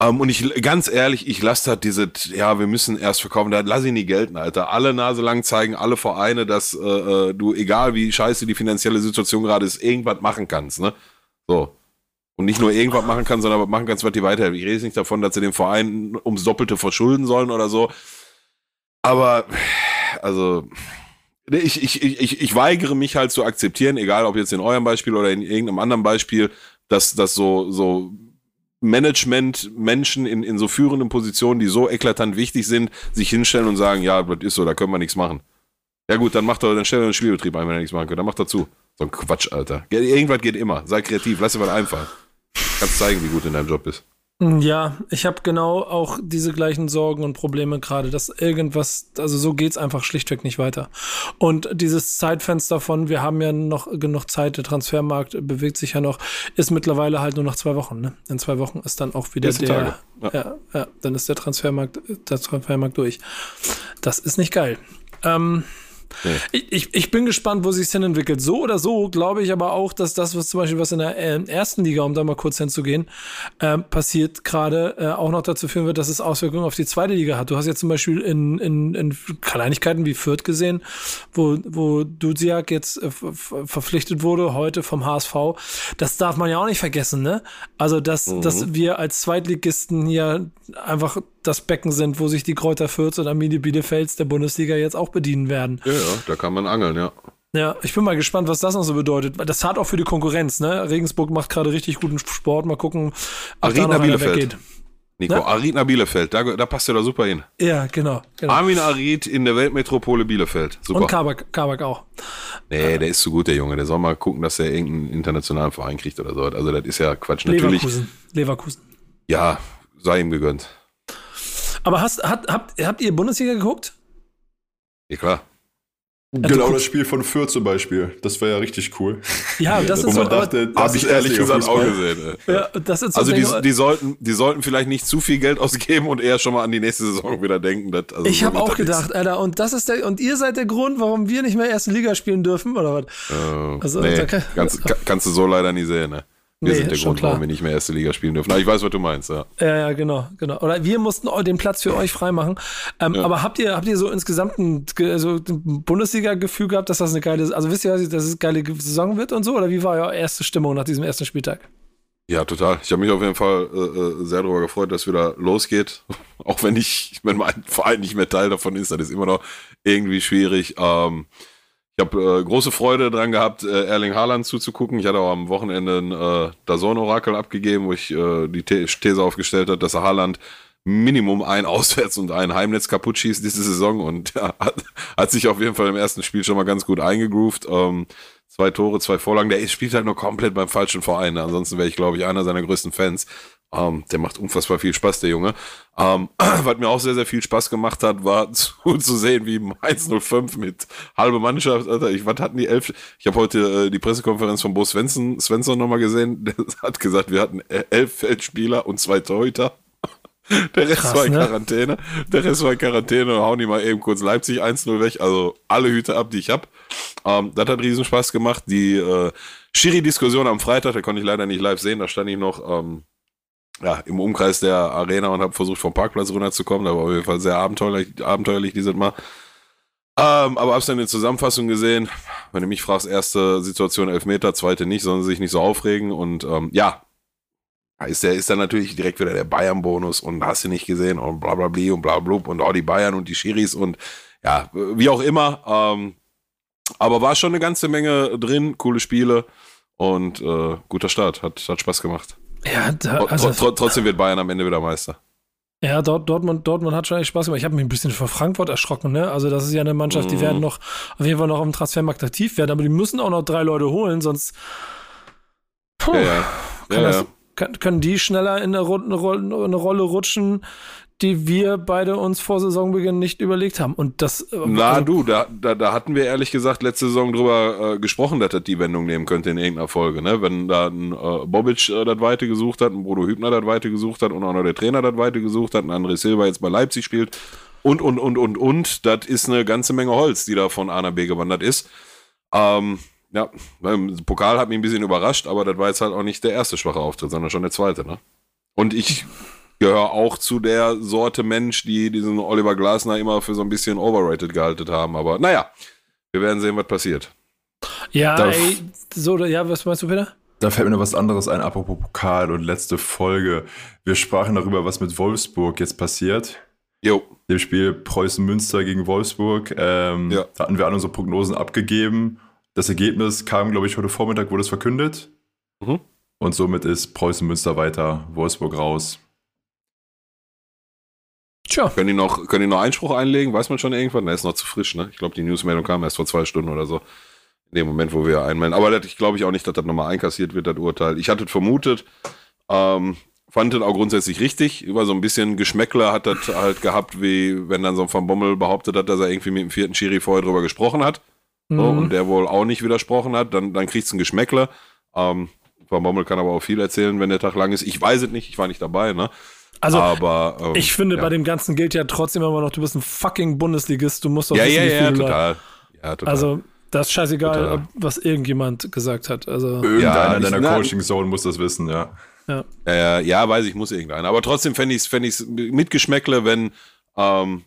Ähm, und ich, ganz ehrlich, ich lasse halt diese, ja, wir müssen erst verkaufen, da lass ich nie gelten, Alter. Alle Nase lang zeigen alle Vereine, dass äh, äh, du, egal wie scheiße die finanzielle Situation gerade ist, irgendwas machen kannst, ne? So. Und nicht nur irgendwas machen kannst, sondern machen kannst, was die weiterhelfen. Ich rede nicht davon, dass sie den Verein ums Doppelte verschulden sollen oder so. Aber, also, ich, ich, ich, ich weigere mich halt zu akzeptieren, egal ob jetzt in eurem Beispiel oder in irgendeinem anderen Beispiel, dass, dass so, so Management-Menschen in, in so führenden Positionen, die so eklatant wichtig sind, sich hinstellen und sagen, ja, das ist so, da können wir nichts machen. Ja gut, dann macht er, dann stellt er einen Spielbetrieb ein, wenn er nichts machen kann. Dann macht er zu. So ein Quatsch, Alter. Irgendwas geht immer. Sei kreativ, lass dir was einfallen. Kannst zeigen, wie gut in deinem Job bist. Ja, ich habe genau auch diese gleichen Sorgen und Probleme gerade, dass irgendwas, also so geht's einfach schlichtweg nicht weiter. Und dieses Zeitfenster von, wir haben ja noch genug Zeit, der Transfermarkt bewegt sich ja noch, ist mittlerweile halt nur noch zwei Wochen. Ne? In zwei Wochen ist dann auch wieder der, ja. ja. Ja, dann ist der Transfermarkt, der Transfermarkt durch. Das ist nicht geil. Ähm, Nee. Ich, ich bin gespannt, wo sich hin entwickelt. So oder so glaube ich aber auch, dass das, was zum Beispiel was in der äh, ersten Liga, um da mal kurz hinzugehen, äh, passiert gerade, äh, auch noch dazu führen wird, dass es Auswirkungen auf die zweite Liga hat. Du hast jetzt zum Beispiel in, in, in Kleinigkeiten wie Fürth gesehen, wo, wo Duziak jetzt äh, verpflichtet wurde, heute vom HSV. Das darf man ja auch nicht vergessen, ne? Also, dass, mhm. dass wir als Zweitligisten hier einfach das Becken sind, wo sich die Kräuter Fürth und Arminia Bielefelds der Bundesliga jetzt auch bedienen werden. Ja, ja, da kann man angeln, ja. Ja, ich bin mal gespannt, was das noch so bedeutet. Das hat auch für die Konkurrenz, ne? Regensburg macht gerade richtig guten Sport. Mal gucken, ob Arena da noch Bielefeld. weggeht. Nico, ne? Arina Bielefeld, da, da passt ja da super hin. Ja, genau. genau. Armin Arid in der Weltmetropole Bielefeld. Super. Und Kabak, Kabak auch. Nee, der ist zu gut, der Junge. Der soll mal gucken, dass er irgendeinen internationalen Verein kriegt oder so. Also das ist ja Quatsch. Natürlich. Leverkusen. Leverkusen. Ja, sei ihm gegönnt. Aber hast, hat, habt, habt ihr Bundesliga geguckt? Ja, klar. Genau das Spiel von Fürth zum Beispiel. Das war ja richtig cool. Ja, [LAUGHS] das ist Wo man so, dachte, habe ich ehrlich gesagt auch gesehen. Ja, das ist so also die, die, sollten, die sollten vielleicht nicht zu viel Geld ausgeben und eher schon mal an die nächste Saison wieder denken. Dass, also ich so habe auch gedacht, ist. Alter, und das ist der und ihr seid der Grund, warum wir nicht mehr erste Liga spielen dürfen oder was? Äh, also, nee, kann, kannst, kannst du so leider nie sehen. Ne? Wir nee, sind der Grund, klar. warum wir nicht mehr erste Liga spielen dürfen. Aber ich weiß, was du meinst, ja. Ja, ja, genau, genau. Oder wir mussten den Platz für euch freimachen. Ähm, ja. Aber habt ihr, habt ihr so insgesamt ein, so ein Bundesliga-Gefühl gehabt, dass das eine geile, also wisst ihr, dass es eine geile Saison wird und so? Oder wie war eure erste Stimmung nach diesem ersten Spieltag? Ja, total. Ich habe mich auf jeden Fall äh, äh sehr darüber gefreut, dass wieder losgeht. [LAUGHS] Auch wenn ich, wenn mein Verein nicht mehr Teil davon ist, dann ist immer noch irgendwie schwierig. Ähm, ich habe äh, große Freude dran gehabt, äh, Erling Haaland zuzugucken. Ich hatte auch am Wochenende ein äh, Dazon-Orakel abgegeben, wo ich äh, die These aufgestellt habe, dass Haaland Minimum ein [LAUGHS] Auswärts- und ein Heimnetz kaputt schießt diese Saison und ja, hat, hat, sich auf jeden Fall im ersten Spiel schon mal ganz gut eingegroovt. Ähm, zwei Tore, zwei Vorlagen. Der spielt halt nur komplett beim falschen Verein. Ansonsten wäre ich, glaube ich, einer seiner größten Fans. Ähm, der macht unfassbar viel Spaß, der Junge. Ähm, [CLEARS THROAT] was mir auch sehr, sehr viel Spaß gemacht hat, war [LAUGHS] zu, zu sehen, wie Mainz 05 mit halbe Mannschaft, Alter, ich, was hatten die elf? Ich habe heute äh, die Pressekonferenz von Bo Svensson, Svensson nochmal gesehen. [LAUGHS] Der hat gesagt, wir hatten elf Feldspieler und zwei Torhüter. [LAUGHS] Der Rest Krass, war in ne? Quarantäne. Der Rest war in Quarantäne und hauen die mal eben kurz Leipzig 1-0 weg. Also alle Hüte ab, die ich hab. Ähm, das hat riesen Spaß gemacht. Die äh, Schiri-Diskussion am Freitag, da konnte ich leider nicht live sehen. Da stand ich noch ähm, ja, im Umkreis der Arena und habe versucht, vom Parkplatz runterzukommen. Da war auf jeden Fall sehr abenteuerlich, abenteuerlich dieses Mal. Ähm, aber hab's dann in der Zusammenfassung gesehen. Wenn du mich fragst, erste Situation Elfmeter, zweite nicht, sondern sich nicht so aufregen. Und ähm, ja, ist, der, ist dann natürlich direkt wieder der Bayern-Bonus und hast du nicht gesehen und bla bla bla und bla bla und auch die Bayern und die Schiris und ja, wie auch immer. Ähm, aber war schon eine ganze Menge drin, coole Spiele und äh, guter Start, hat, hat Spaß gemacht. Ja, da, also, tr tr trotzdem wird Bayern am Ende wieder Meister. Ja, dort, Dortmund, Dortmund hat schon echt Spaß gemacht. Ich habe mich ein bisschen vor Frankfurt erschrocken, ne? Also, das ist ja eine Mannschaft, die mm. werden noch auf jeden Fall noch im Transfermarkt aktiv werden, aber die müssen auch noch drei Leute holen, sonst puh, ja, ja. Ja, das, kann, können die schneller in eine, eine, eine Rolle rutschen, die wir beide uns vor Saisonbeginn nicht überlegt haben. Und das. Äh, Na also, du, da, da, da hatten wir ehrlich gesagt letzte Saison drüber äh, gesprochen, dass das die Wendung nehmen könnte in irgendeiner Folge. Ne? Wenn da ein äh, Bobic äh, das Weite gesucht hat, ein Bodo Hübner das Weite gesucht hat und auch noch der Trainer das Weite gesucht hat, ein André Silva jetzt bei Leipzig spielt und, und, und, und, und, das ist eine ganze Menge Holz, die da von A nach B gewandert ist. Ähm, ja, beim Pokal hat mich ein bisschen überrascht, aber das war jetzt halt auch nicht der erste schwache Auftritt, sondern schon der zweite, ne? Und ich gehöre auch zu der Sorte Mensch, die diesen Oliver Glasner immer für so ein bisschen overrated gehalten haben. Aber naja, wir werden sehen, was passiert. Ja, da, ey, so, ja, was meinst du, Peter? Da fällt mir noch was anderes ein, apropos Pokal und letzte Folge. Wir sprachen darüber, was mit Wolfsburg jetzt passiert. Jo. Dem Spiel Preußen-Münster gegen Wolfsburg. Ähm, ja. Da hatten wir alle unsere Prognosen abgegeben. Das Ergebnis kam, glaube ich, heute Vormittag, wurde es verkündet. Mhm. Und somit ist Preußen Münster weiter, Wolfsburg raus. Tja. Können die, noch, können die noch Einspruch einlegen? Weiß man schon irgendwann? Der ist noch zu frisch, ne? Ich glaube, die Newsmeldung kam erst vor zwei Stunden oder so. In dem Moment, wo wir einmelden. Aber das, ich glaube ich auch nicht, dass das nochmal einkassiert wird, das Urteil. Ich hatte vermutet, ähm, fand das auch grundsätzlich richtig. Über so ein bisschen Geschmäckler hat das halt gehabt, wie wenn dann so ein Van Bommel behauptet hat, dass er irgendwie mit dem vierten Schiri vorher drüber gesprochen hat mhm. so, und der wohl auch nicht widersprochen hat, dann, dann kriegst du ein Geschmäckle. Ähm, Van Bommel kann aber auch viel erzählen, wenn der Tag lang ist. Ich weiß es nicht, ich war nicht dabei, ne? Also, aber, ähm, ich finde, ja. bei dem Ganzen gilt ja trotzdem immer noch, du bist ein fucking Bundesligist, du musst doch ja, wissen, ja, wie ja, total. ja, total. Also, das ist scheißegal, total. was irgendjemand gesagt hat. Also, Irgendeiner ja, deiner Coaching-Zone muss das wissen, ja. Ja. Äh, ja, weiß ich, muss irgendeiner. Aber trotzdem fände ich es fänd mit Geschmäckle, wenn ähm,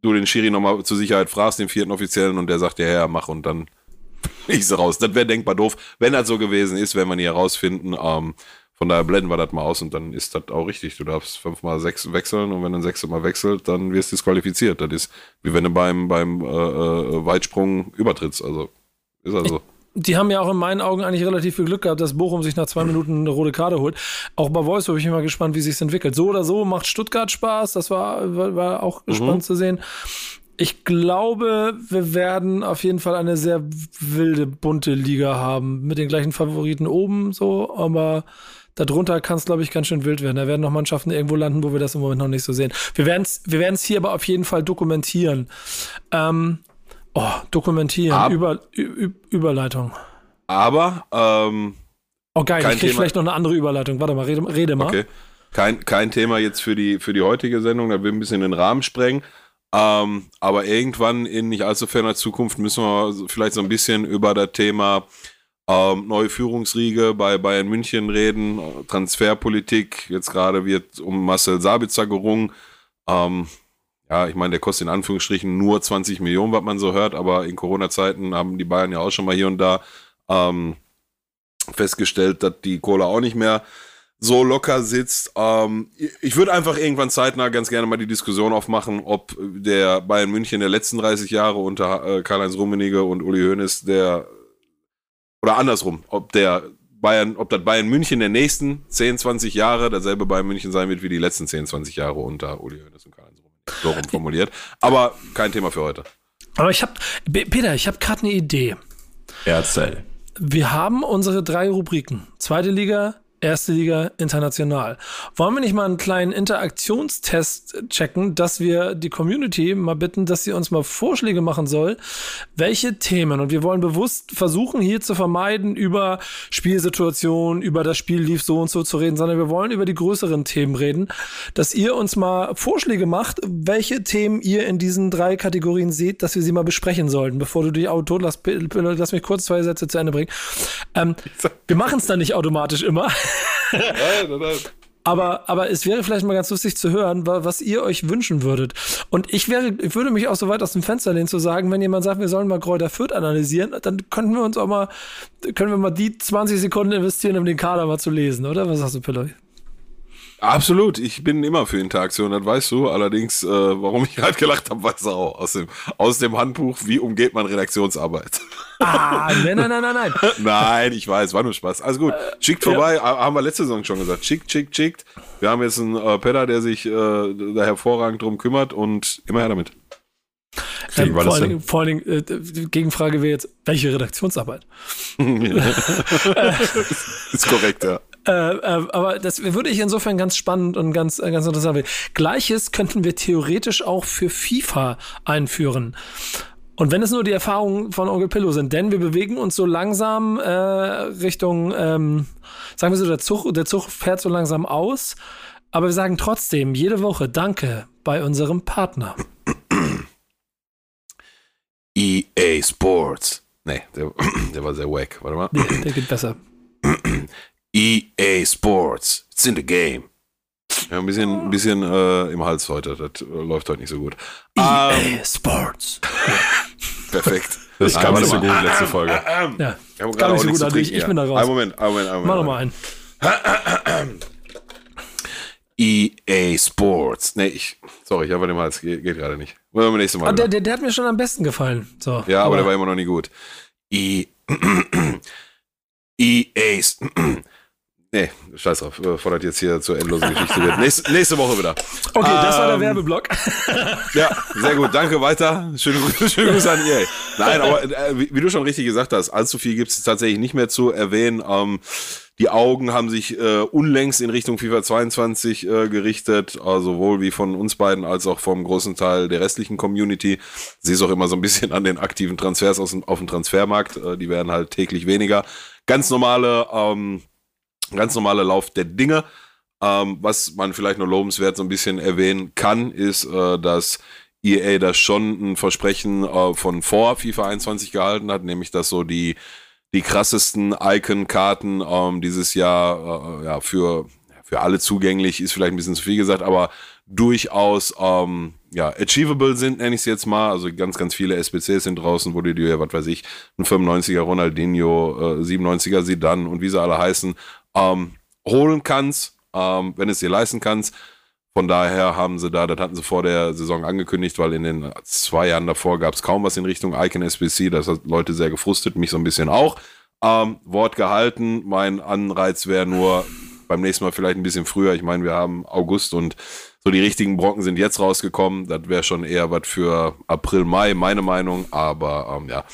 du den Schiri nochmal zur Sicherheit fragst, den vierten Offiziellen, und der sagt, ja, ja, mach und dann [LAUGHS] ich so raus. Das wäre denkbar doof. Wenn das so gewesen ist, werden wir nie herausfinden. Ähm, von daher blenden wir das mal aus und dann ist das auch richtig. Du darfst fünfmal sechs wechseln und wenn du ein sechstes Mal wechselt, dann wirst du disqualifiziert. Das ist wie wenn du beim, beim äh, äh, Weitsprung übertrittst. Also Ist also. Die haben ja auch in meinen Augen eigentlich relativ viel Glück gehabt, dass Bochum sich nach zwei Minuten eine rote Karte holt. Auch bei Wolfsburg bin ich immer gespannt, wie sich entwickelt. So oder so macht Stuttgart Spaß. Das war, war, war auch mhm. spannend zu sehen. Ich glaube, wir werden auf jeden Fall eine sehr wilde, bunte Liga haben. Mit den gleichen Favoriten oben, so, aber darunter kann es, glaube ich, ganz schön wild werden. Da werden noch Mannschaften irgendwo landen, wo wir das im Moment noch nicht so sehen. Wir werden es wir werden's hier aber auf jeden Fall dokumentieren. Ähm, Oh, dokumentieren, Ab, Über, Überleitung. Aber, ähm, Oh geil, ich krieg vielleicht noch eine andere Überleitung. Warte mal, rede, rede mal. Okay. Kein, kein Thema jetzt für die, für die heutige Sendung, da will ein bisschen den Rahmen sprengen. Ähm, aber irgendwann in nicht allzu ferner Zukunft müssen wir vielleicht so ein bisschen über das Thema ähm, neue Führungsriege bei Bayern München reden, Transferpolitik. Jetzt gerade wird um Marcel Sabitzer gerungen. Ähm, ja, ich meine, der kostet in Anführungsstrichen nur 20 Millionen, was man so hört, aber in Corona-Zeiten haben die Bayern ja auch schon mal hier und da ähm, festgestellt, dass die Kohle auch nicht mehr so locker sitzt. Ähm, ich würde einfach irgendwann zeitnah ganz gerne mal die Diskussion aufmachen, ob der Bayern München der letzten 30 Jahre unter äh, Karl-Heinz Rummenigge und Uli Hoeneß der oder andersrum, ob der Bayern, ob das Bayern München der nächsten 10, 20 Jahre dasselbe Bayern München sein wird wie die letzten 10, 20 Jahre unter Uli Hoeneß und Karl-Heinz so rum formuliert. Aber kein Thema für heute. Aber ich habe, Peter, ich habe gerade eine Idee. Erzähl. Wir haben unsere drei Rubriken. Zweite Liga, Erste Liga international. Wollen wir nicht mal einen kleinen Interaktionstest checken, dass wir die Community mal bitten, dass sie uns mal Vorschläge machen soll, welche Themen, und wir wollen bewusst versuchen hier zu vermeiden, über Spielsituationen, über das Spiel lief so und so zu reden, sondern wir wollen über die größeren Themen reden, dass ihr uns mal Vorschläge macht, welche Themen ihr in diesen drei Kategorien seht, dass wir sie mal besprechen sollten, bevor du die Auto, lass, lass mich kurz zwei Sätze zu Ende bringen. Ähm, [LAUGHS] wir machen es dann nicht automatisch immer. Aber, aber es wäre vielleicht mal ganz lustig zu hören, was ihr euch wünschen würdet. Und ich wäre, ich würde mich auch so weit aus dem Fenster lehnen zu sagen, wenn jemand sagt, wir sollen mal Kräuter Fürth analysieren, dann könnten wir uns auch mal, können wir mal die 20 Sekunden investieren, um den Kader mal zu lesen, oder? Was sagst du, Pilloy? Absolut, ich bin immer für Interaktion, das weißt du. Allerdings, äh, warum ich gerade gelacht habe, weißt du auch. Aus dem, aus dem Handbuch, wie umgeht man Redaktionsarbeit? Ah, nein, nein, nein, nein, nein. [LAUGHS] nein, ich weiß, war nur Spaß. Alles gut. Schickt vorbei, ja. haben wir letzte Saison schon gesagt. Schickt, schickt, schickt. Wir haben jetzt einen äh, Pedder, der sich äh, da hervorragend drum kümmert und immer her damit. Ähm, vor, allen Dingen, vor allen Dingen, äh, die Gegenfrage wäre jetzt, welche Redaktionsarbeit? [LAUGHS] [LAUGHS] ist korrekt, ja. Äh, äh, aber das würde ich insofern ganz spannend und ganz, äh, ganz interessant finden. Gleiches könnten wir theoretisch auch für FIFA einführen. Und wenn es nur die Erfahrungen von Onkel Pillow sind, denn wir bewegen uns so langsam äh, Richtung, ähm, sagen wir so, der Zug, der Zug fährt so langsam aus. Aber wir sagen trotzdem jede Woche Danke bei unserem Partner. EA Sports. Nee, der, [CLEARS THROAT] der war sehr wack. Warte mal. Der, der geht besser. [CLEARS THROAT] EA Sports. It's in the game. Ja, ein bisschen, ein bisschen äh, im Hals heute. Das äh, läuft heute nicht so gut. EA um, ähm, Sports. [LAUGHS] Perfekt. Das kam nicht so gut, letzte Folge. Ja, gar nicht so gut. Also ich, ich bin da raus. Ein Moment, ein Moment, ein Moment. Mach nochmal einen. EA Sports. Nee, ich, sorry, ich habe den mal, es geht, geht gerade nicht. Wollen wir nächstes Mal. Ah, der, der, der, hat mir schon am besten gefallen. So, ja, aber, aber der war immer noch nie gut. E EA [CLEARS THROAT] [CLEARS THROAT] Nee, scheiß drauf, fordert jetzt hier zur endlosen Geschichte wird. Nächste, nächste Woche wieder. Okay, ähm, das war der ähm, Werbeblock. [LAUGHS] ja, sehr gut, danke, weiter. Schöne, [LAUGHS] schöne Grüße an EA. Nein, aber äh, wie, wie, du schon richtig gesagt hast, allzu viel gibt es tatsächlich nicht mehr zu erwähnen. Ähm, die Augen haben sich äh, unlängst in Richtung FIFA 22 äh, gerichtet, also sowohl wie von uns beiden als auch vom großen Teil der restlichen Community. Sie ist auch immer so ein bisschen an den aktiven Transfers aus dem, auf dem Transfermarkt. Äh, die werden halt täglich weniger. Ganz normale ähm, ganz normale Lauf der Dinge. Ähm, was man vielleicht nur lobenswert so ein bisschen erwähnen kann, ist, äh, dass EA da schon ein Versprechen äh, von vor FIFA 21 gehalten hat, nämlich dass so die, die krassesten Icon-Karten ähm, dieses Jahr äh, ja, für, für alle zugänglich, ist vielleicht ein bisschen zu viel gesagt, aber durchaus ähm, ja, achievable sind, nenne ich es jetzt mal. Also ganz, ganz viele SBCs sind draußen, wo du dir, was weiß ich, ein 95er Ronaldinho, äh, 97er Sidan und wie sie alle heißen, ähm, holen kannst, ähm, wenn es dir leisten kannst. Von daher haben sie da, das hatten sie vor der Saison angekündigt, weil in den zwei Jahren davor gab es kaum was in Richtung Icon SBC. Das hat Leute sehr gefrustet, mich so ein bisschen auch. Ähm, Wort gehalten. Mein Anreiz wäre nur beim nächsten Mal vielleicht ein bisschen früher. Ich meine, wir haben August und so die richtigen Brocken sind jetzt rausgekommen. Das wäre schon eher was für April, Mai, meine Meinung. Aber ähm, ja,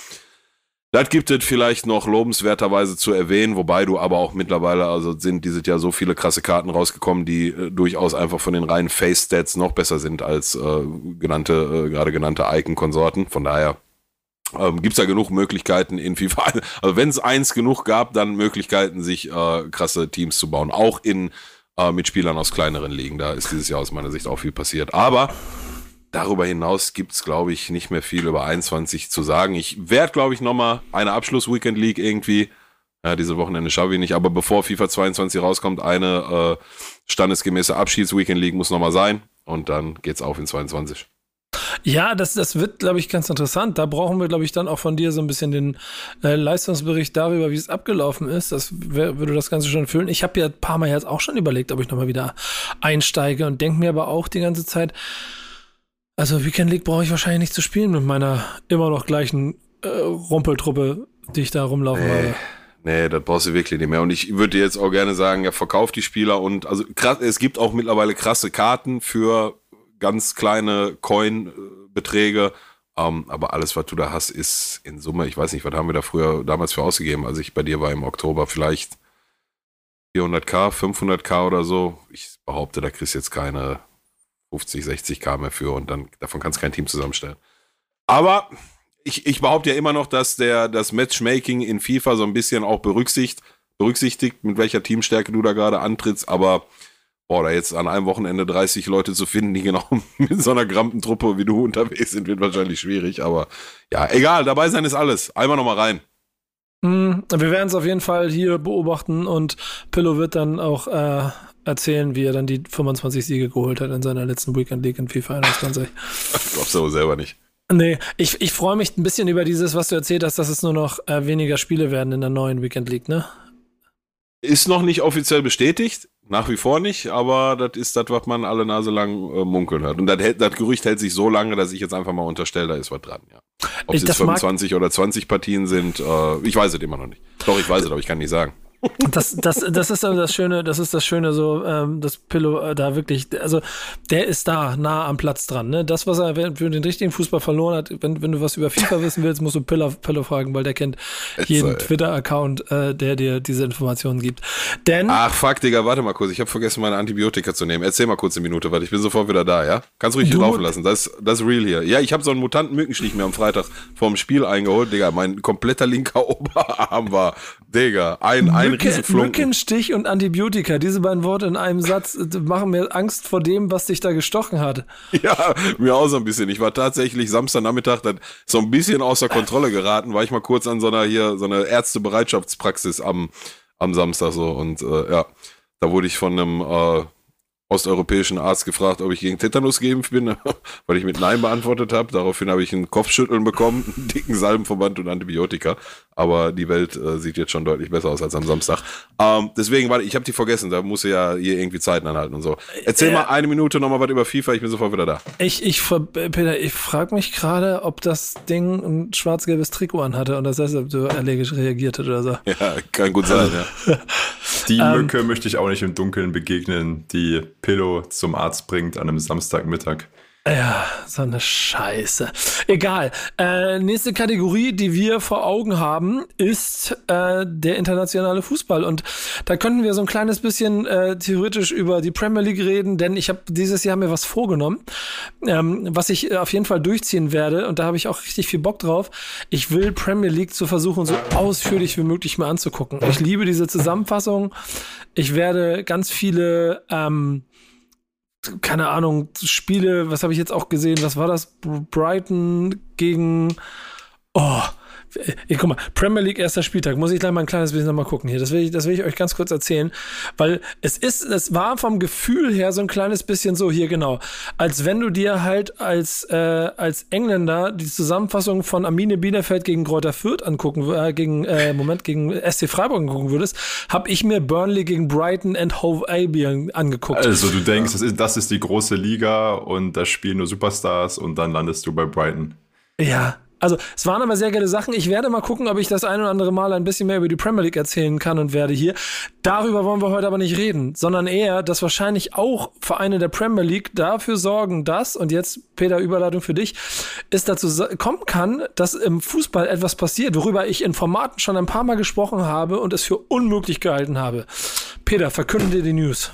das gibt es vielleicht noch lobenswerterweise zu erwähnen, wobei du aber auch mittlerweile, also sind dieses Jahr so viele krasse Karten rausgekommen, die äh, durchaus einfach von den reinen Face-Stats noch besser sind als äh, genannte, äh, gerade genannte Icon-Konsorten. Von daher ähm, gibt es da genug Möglichkeiten in FIFA. [LAUGHS] Also wenn es eins genug gab, dann Möglichkeiten, sich äh, krasse Teams zu bauen. Auch in äh, mit Spielern aus kleineren Ligen. Da ist dieses Jahr aus meiner Sicht auch viel passiert. Aber Darüber hinaus gibt's glaube ich, nicht mehr viel über 21 zu sagen. Ich werde, glaube ich, nochmal eine Abschluss-Weekend League irgendwie. Ja, diese Wochenende schaffe ich nicht, aber bevor FIFA 22 rauskommt, eine äh, standesgemäße Abschieds-Weekend League muss nochmal sein. Und dann geht's auf in 22. Ja, das, das wird, glaube ich, ganz interessant. Da brauchen wir, glaube ich, dann auch von dir so ein bisschen den äh, Leistungsbericht darüber, wie es abgelaufen ist. Das wär, würde das Ganze schon füllen. Ich habe ja ein paar Mal jetzt auch schon überlegt, ob ich nochmal wieder einsteige und denke mir aber auch die ganze Zeit, also Weekend League brauche ich wahrscheinlich nicht zu spielen mit meiner immer noch gleichen äh, Rumpeltruppe, die ich da rumlaufen nee. habe. Nee, das brauchst du wirklich nicht mehr. Und ich würde jetzt auch gerne sagen, ja, verkauf die Spieler und also krass, es gibt auch mittlerweile krasse Karten für ganz kleine Coin-Beträge. Um, ähm, aber alles, was du da hast, ist in Summe, ich weiß nicht, was haben wir da früher damals für ausgegeben, als ich bei dir war im Oktober, vielleicht 400k, 500k oder so. Ich behaupte, da kriegst du jetzt keine 50, 60 K mehr für und dann davon kannst du kein Team zusammenstellen. Aber ich, ich behaupte ja immer noch, dass der, das Matchmaking in FIFA so ein bisschen auch berücksichtigt, berücksichtigt, mit welcher Teamstärke du da gerade antrittst, aber boah, da jetzt an einem Wochenende 30 Leute zu finden, die genau [LAUGHS] mit so einer Grampentruppe wie du unterwegs sind, wird wahrscheinlich schwierig, aber ja, egal, dabei sein ist alles. Einmal nochmal rein. Hm, wir werden es auf jeden Fall hier beobachten und Pillow wird dann auch äh, erzählen, wie er dann die 25 Siege geholt hat in seiner letzten Weekend League in FIFA 21. Glaubst du aber selber nicht. Nee, ich, ich freue mich ein bisschen über dieses, was du erzählt hast, dass es nur noch äh, weniger Spiele werden in der neuen Weekend League, ne? Ist noch nicht offiziell bestätigt, nach wie vor nicht, aber das ist das, was man alle Nase lang äh, munkeln hört. Und das, das, Gerücht hält sich so lange, dass ich jetzt einfach mal unterstelle, da ist was dran, ja. Ob es jetzt 25 oder 20 Partien sind, äh, ich weiß es immer noch nicht. Doch, ich weiß es, aber ich kann nicht sagen. Das, das, das ist das Schöne, das ist das Schöne, so, ähm, das Pillow äh, da wirklich, also der ist da, nah am Platz dran. Ne? Das, was er für den richtigen Fußball verloren hat, wenn, wenn du was über FIFA wissen willst, musst du Pillow, Pillow fragen, weil der kennt jeden Twitter-Account, äh, der dir diese Informationen gibt. Denn. Ach, fuck, Digga, warte mal kurz, ich habe vergessen, meine Antibiotika zu nehmen. Erzähl mal kurz eine Minute, warte, ich bin sofort wieder da, ja? Kannst ruhig hier laufen lassen, das, das ist real hier. Ja, ich habe so einen mutanten Mückenstich mir am Freitag vorm Spiel eingeholt, Digga, mein kompletter linker [LAUGHS] Oberarm war, Digga, ein, ein Riesenflunken. Mückenstich und Antibiotika, diese beiden Worte in einem Satz äh, machen mir Angst vor dem, was dich da gestochen hat. [LAUGHS] Ja, mir auch so ein bisschen. Ich war tatsächlich Samstagnachmittag dann so ein bisschen außer Kontrolle geraten, war ich mal kurz an so einer hier, so einer Ärztebereitschaftspraxis am, am Samstag so und äh, ja, da wurde ich von einem äh, osteuropäischen Arzt gefragt, ob ich gegen Tetanus geimpft bin, [LAUGHS] weil ich mit Nein beantwortet habe. Daraufhin habe ich ein Kopfschütteln bekommen, [LAUGHS] einen dicken Salbenverband und Antibiotika. Aber die Welt äh, sieht jetzt schon deutlich besser aus als am Samstag. Ähm, deswegen, warte, ich habe die vergessen. Da muss ja hier irgendwie Zeiten anhalten und so. Erzähl äh, mal eine Minute nochmal was über FIFA. Ich bin sofort wieder da. Ich, ich, Peter, ich frage mich gerade, ob das Ding ein schwarz-gelbes Trikot anhatte und das heißt, ob du allergisch reagiert hast oder so. Ja, kann gut sein, ja. [LAUGHS] Die ähm, Mücke möchte ich auch nicht im Dunkeln begegnen, die Pillow zum Arzt bringt an einem Samstagmittag. Ja, so eine Scheiße. Egal. Äh, nächste Kategorie, die wir vor Augen haben, ist äh, der internationale Fußball. Und da könnten wir so ein kleines bisschen äh, theoretisch über die Premier League reden, denn ich habe dieses Jahr mir was vorgenommen, ähm, was ich auf jeden Fall durchziehen werde. Und da habe ich auch richtig viel Bock drauf. Ich will Premier League zu versuchen, so ausführlich wie möglich mir anzugucken. Ich liebe diese Zusammenfassung. Ich werde ganz viele ähm, keine Ahnung, Spiele, was habe ich jetzt auch gesehen? Was war das? Brighton gegen. Oh, äh, guck mal, Premier League erster Spieltag, muss ich gleich mal ein kleines bisschen nochmal gucken hier. Das will, ich, das will ich euch ganz kurz erzählen, weil es ist, es war vom Gefühl her so ein kleines bisschen so hier genau, als wenn du dir halt als, äh, als Engländer die Zusammenfassung von Arminia Bielefeld gegen Kräuter Fürth angucken, äh, gegen, äh, Moment, gegen SC Freiburg angucken würdest, habe ich mir Burnley gegen Brighton and Hove Albion angeguckt. Also du denkst, das ist, das ist die große Liga und da spielen nur Superstars und dann landest du bei Brighton. Ja, also es waren aber sehr geile Sachen. Ich werde mal gucken, ob ich das ein oder andere Mal ein bisschen mehr über die Premier League erzählen kann und werde hier. Darüber wollen wir heute aber nicht reden, sondern eher, dass wahrscheinlich auch Vereine der Premier League dafür sorgen, dass, und jetzt Peter, Überleitung für dich, es dazu kommen kann, dass im Fußball etwas passiert, worüber ich in Formaten schon ein paar Mal gesprochen habe und es für unmöglich gehalten habe. Peter, verkünde dir die News.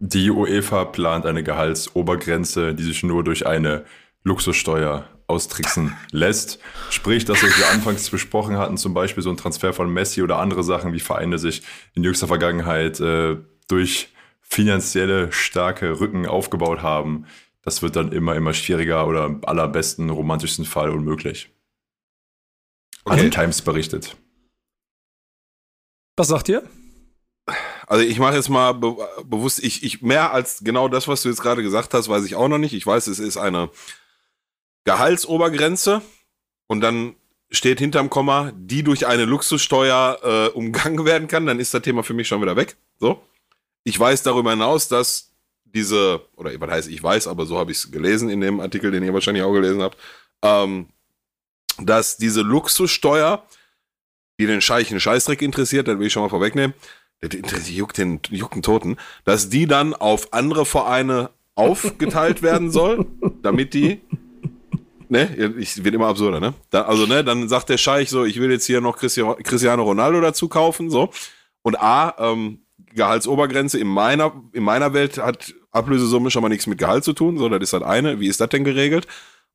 Die UEFA plant eine Gehaltsobergrenze, die sich nur durch eine Luxussteuer austricksen lässt. Sprich, das, was wir anfangs besprochen hatten, zum Beispiel so ein Transfer von Messi oder andere Sachen, wie Vereine sich in jüngster Vergangenheit äh, durch finanzielle starke Rücken aufgebaut haben, das wird dann immer, immer schwieriger oder im allerbesten, romantischsten Fall unmöglich. Okay. Also Times berichtet. Was sagt ihr? Also ich mache jetzt mal be bewusst, ich, ich mehr als genau das, was du jetzt gerade gesagt hast, weiß ich auch noch nicht. Ich weiß, es ist eine Gehaltsobergrenze und dann steht hinterm Komma, die durch eine Luxussteuer äh, umgangen [LAUGHS] werden kann, dann ist das Thema für mich schon wieder weg. So. Ich weiß darüber hinaus, dass diese, oder was heißt ich weiß, aber so habe ich es gelesen in dem Artikel, den ihr wahrscheinlich auch gelesen habt, ähm, dass diese Luxussteuer, die den Scheichen Scheißdreck interessiert, das will ich schon mal vorwegnehmen, das juckt den, juckt den Toten, dass die dann auf andere Vereine aufgeteilt werden soll, [LAUGHS] damit die ne, ich wird immer absurder, ne? Da, also, ne, dann sagt der Scheich so, ich will jetzt hier noch Cristiano Ronaldo dazu kaufen, so. Und A, ähm, Gehaltsobergrenze in meiner, in meiner Welt hat Ablösesumme schon mal nichts mit Gehalt zu tun, so, das ist halt eine. Wie ist das denn geregelt?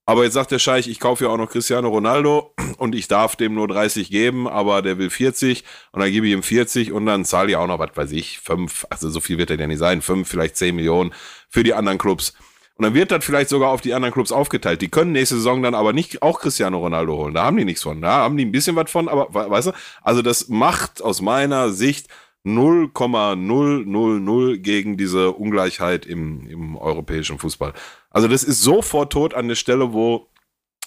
Aber jetzt sagt der Scheich, ich kaufe ja auch noch Cristiano Ronaldo und ich darf dem nur 30 geben, aber der will 40 und dann gebe ich ihm 40 und dann zahle ich auch noch, was weiß ich, 5, also so viel wird er ja nicht sein, 5, vielleicht 10 Millionen für die anderen Clubs. Und dann wird das vielleicht sogar auf die anderen Clubs aufgeteilt. Die können nächste Saison dann aber nicht auch Cristiano Ronaldo holen. Da haben die nichts von. Da haben die ein bisschen was von, aber weißt du, also das macht aus meiner Sicht 0,000 gegen diese Ungleichheit im, im europäischen Fußball. Also das ist sofort tot an der Stelle, wo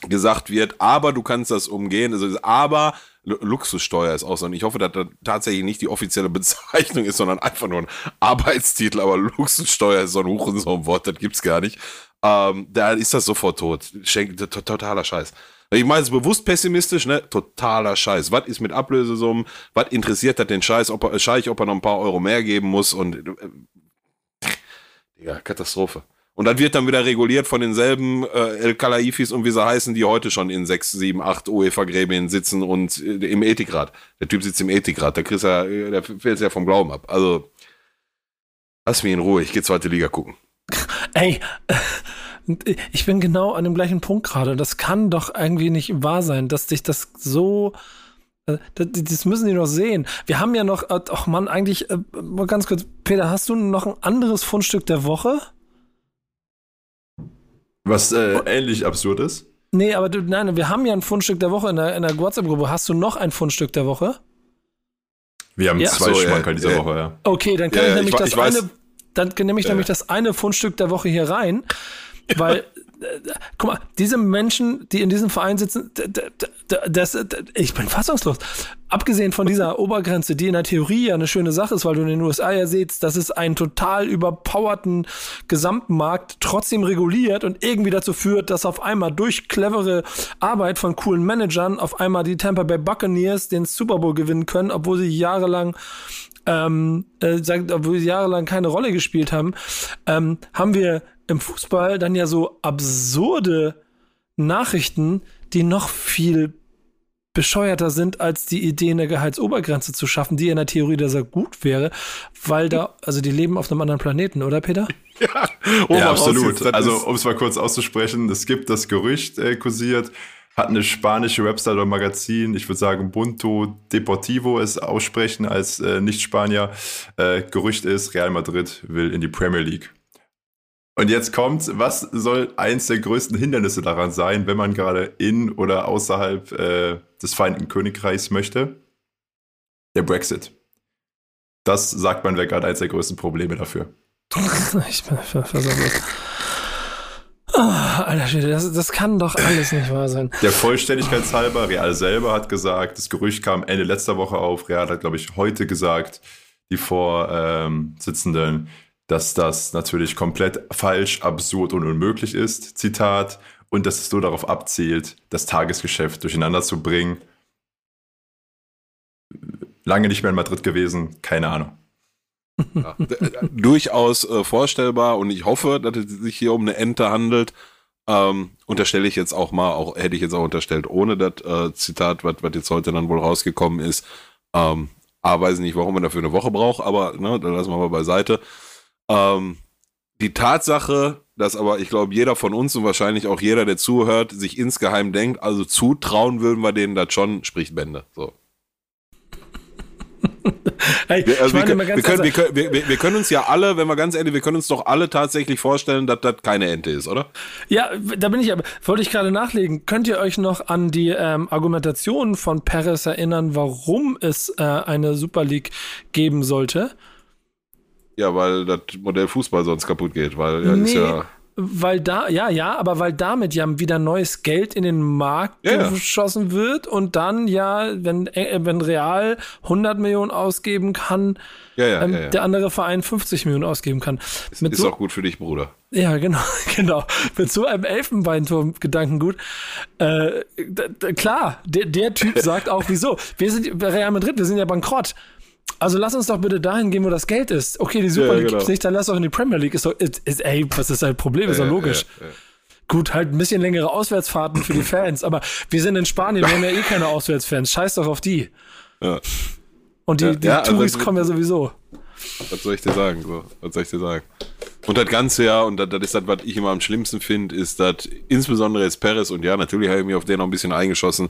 gesagt wird, aber du kannst das umgehen. Also aber Luxussteuer ist auch so. Und ich hoffe, dass das tatsächlich nicht die offizielle [LAUGHS] Bezeichnung ist, sondern einfach nur ein Arbeitstitel. Aber Luxussteuer ist so ein Hurensohn-Wort, das gibt's gar nicht. Ähm, da ist das sofort tot. Schenk, totaler Scheiß. Ich meine es bewusst pessimistisch, ne? Totaler Scheiß. Was ist mit Ablösesummen? Was interessiert das den Scheiß, ob er, Scheich, ob er noch ein paar Euro mehr geben muss? Und äh, Digga, Katastrophe. Und dann wird dann wieder reguliert von denselben äh, El Kalaifis und wie sie heißen, die heute schon in sechs, sieben, acht UEFA-Gremien sitzen und äh, im Ethikrat. Der Typ sitzt im Ethikrat, der kriegst ja, der fällt ja vom Glauben ab. Also, lass mich in Ruhe, ich gehe zweite Liga gucken. [LAUGHS] Ey, ich bin genau an dem gleichen Punkt gerade. Das kann doch irgendwie nicht wahr sein, dass dich das so äh, das, müssen die noch sehen. Wir haben ja noch, ach Mann, eigentlich, äh, ganz kurz, Peter, hast du noch ein anderes Fundstück der Woche? Was äh, ähnlich absurd ist? Nee, aber du, nein, wir haben ja ein Fundstück der Woche in der, in der WhatsApp-Gruppe. Hast du noch ein Fundstück der Woche? Wir haben ja. zwei so, Schmankerl äh, dieser äh, Woche, ja. Okay, dann kann ja, ich nämlich ich, das ich eine, dann nehme ich nämlich das eine Fundstück der Woche hier rein, weil [LAUGHS] guck mal, diese Menschen, die in diesem Verein sitzen, das, ich bin fassungslos. Abgesehen von dieser Obergrenze, die in der Theorie ja eine schöne Sache ist, weil du in den USA ja siehst, dass es einen total überpowerten Gesamtmarkt trotzdem reguliert und irgendwie dazu führt, dass auf einmal durch clevere Arbeit von coolen Managern auf einmal die Tampa Bay Buccaneers den Super Bowl gewinnen können, obwohl sie jahrelang ähm, äh, obwohl sie jahrelang keine Rolle gespielt haben, ähm, haben wir im Fußball dann ja so absurde Nachrichten, die noch viel bescheuerter sind, als die Idee, eine Gehaltsobergrenze zu schaffen, die in der Theorie da sehr gut wäre, weil da, also die leben auf einem anderen Planeten, oder Peter? [LAUGHS] Ja, oh, ja absolut. Also, um es mal kurz auszusprechen, es gibt das Gerücht äh, kursiert, hat eine spanische Website oder Magazin, ich würde sagen Bunto Deportivo es aussprechen als äh, Nicht-Spanier. Äh, Gerücht ist, Real Madrid will in die Premier League. Und jetzt kommt, was soll eins der größten Hindernisse daran sein, wenn man gerade in oder außerhalb äh, des Vereinigten Königreichs möchte? Der Brexit. Das sagt man, wäre gerade eins der größten Probleme dafür. ich bin versammelt. Oh, Alter Schwede, das, das kann doch alles nicht wahr sein. Der Vollständigkeit halber, Real selber hat gesagt, das Gerücht kam Ende letzter Woche auf. Real hat, glaube ich, heute gesagt, die Vorsitzenden, ähm, dass das natürlich komplett falsch, absurd und unmöglich ist. Zitat. Und dass es nur darauf abzielt, das Tagesgeschäft durcheinander zu bringen. Lange nicht mehr in Madrid gewesen, keine Ahnung. Ja, durchaus äh, vorstellbar und ich hoffe, dass es sich hier um eine Ente handelt. Ähm, unterstelle ich jetzt auch mal, auch hätte ich jetzt auch unterstellt, ohne das äh, Zitat, was jetzt heute dann wohl rausgekommen ist. Ähm, aber weiß nicht, warum man dafür eine Woche braucht, aber ne, da lassen wir mal beiseite. Ähm, die Tatsache, dass aber ich glaube, jeder von uns und wahrscheinlich auch jeder, der zuhört, sich insgeheim denkt, also zutrauen würden wir denen das schon, spricht Bände. So. [LAUGHS] hey, wir, also wir, können, wir, können, wir, können, wir, wir, können uns ja alle, wenn wir ganz ehrlich, wir können uns doch alle tatsächlich vorstellen, dass das keine Ente ist, oder? Ja, da bin ich aber, wollte ich gerade nachlegen. Könnt ihr euch noch an die ähm, Argumentation von Perez erinnern, warum es äh, eine Super League geben sollte? Ja, weil das Modell Fußball sonst kaputt geht, weil ja, nee. ist ja weil da, ja, ja, aber weil damit ja wieder neues Geld in den Markt ja, geschossen ja. wird und dann ja, wenn, äh, wenn Real 100 Millionen ausgeben kann, ja, ähm, der andere Verein 50 Millionen ausgeben kann. Ist, ist so, auch gut für dich, Bruder. Ja, genau, [LAUGHS] genau. Mit so einem Elfenbeinturm-Gedankengut. Äh, klar, der, der Typ [LAUGHS] sagt auch, wieso? Wir sind Real Madrid, wir sind ja bankrott. Also lass uns doch bitte dahin gehen, wo das Geld ist. Okay, die Super ja, League genau. gibt's nicht, dann lass doch in die Premier League. Ist doch, ist, ist, ey, was ist dein Problem? Ist doch logisch. Ja, ja, Gut, halt ein bisschen längere Auswärtsfahrten für die Fans, aber wir sind in Spanien, wir haben ja eh keine Auswärtsfans. Scheiß doch auf die. Ja. Und die, die also Touris kommen ja sowieso. Was soll ich dir sagen? So, was soll ich dir sagen? Und das Ganze ja, und das, das ist das, was ich immer am schlimmsten finde, ist, dass insbesondere jetzt Perez, und ja, natürlich habe ich mich auf den noch ein bisschen eingeschossen,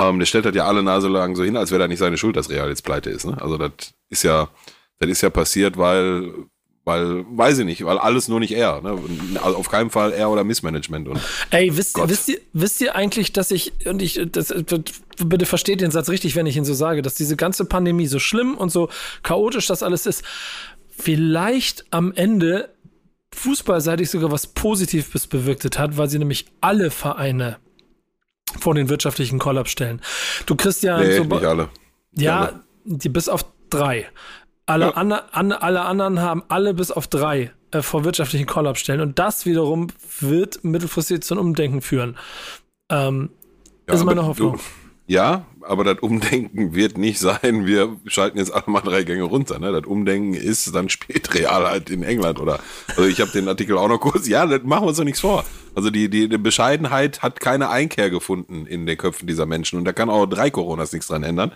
ähm, der stellt halt ja alle Nase lang so hin, als wäre da nicht seine Schuld, dass Real jetzt pleite ist. Ne? Also das ist ja, das ist ja passiert, weil, weil, weiß ich nicht, weil alles nur nicht er. Ne? Also auf keinen Fall er oder Missmanagement. Und Ey, wisst, wisst, ihr, wisst ihr eigentlich, dass ich, und ich, das, das, bitte versteht den Satz richtig, wenn ich ihn so sage, dass diese ganze Pandemie so schlimm und so chaotisch das alles ist, vielleicht am Ende fußballseitig sogar was Positives bewirkt hat, weil sie nämlich alle Vereine vor den wirtschaftlichen Kollaps stellen. Du kriegst ja nee, so nicht alle. Ja, alle. die bis auf drei. Alle, ja. an, an, alle anderen haben alle bis auf drei äh, vor wirtschaftlichen Kollaps stellen. Und das wiederum wird mittelfristig zu einem Umdenken führen. Ähm, ja, ist meine Hoffnung. Du, ja, aber das Umdenken wird nicht sein, wir schalten jetzt alle mal drei Gänge runter. Ne? Das Umdenken ist, dann spielt Real halt in England oder. Also ich habe den Artikel auch noch kurz. Ja, das machen wir uns doch nichts vor. Also die, die, die Bescheidenheit hat keine Einkehr gefunden in den Köpfen dieser Menschen und da kann auch drei Coronas nichts dran ändern.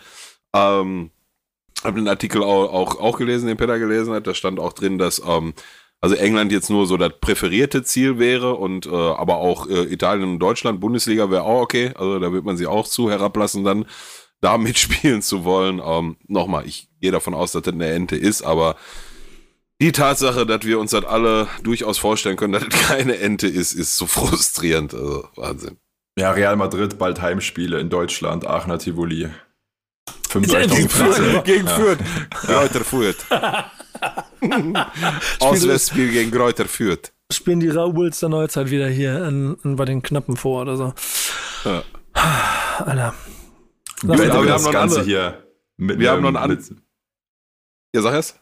Ähm, habe den Artikel auch, auch, auch gelesen, den Peter gelesen hat. Da stand auch drin, dass ähm, also England jetzt nur so das präferierte Ziel wäre und äh, aber auch äh, Italien und Deutschland, Bundesliga wäre auch okay. Also da wird man sie auch zu herablassen, dann da [LAUGHS] mitspielen zu wollen. Ähm, Nochmal, ich gehe davon aus, dass das eine Ente ist, aber die Tatsache, dass wir uns das alle durchaus vorstellen können, dass das [LAUGHS] keine Ente ist, ist so frustrierend. Also Wahnsinn. Ja, Real Madrid bald Heimspiele in Deutschland, Aachener Tivoli. 35.000 Plätze. Gegen Fürth. Kräuter Fürth. [LAUGHS] Auswärtsspiel gegen Kräuter Fürth. Spielen die Raubulls der Neuzeit wieder hier in, in, bei den Knappen vor oder so. Ja. Alter. Wir, wir, haben das Ganze andere. hier mit, wir haben noch ein mit, Ja, sag erst.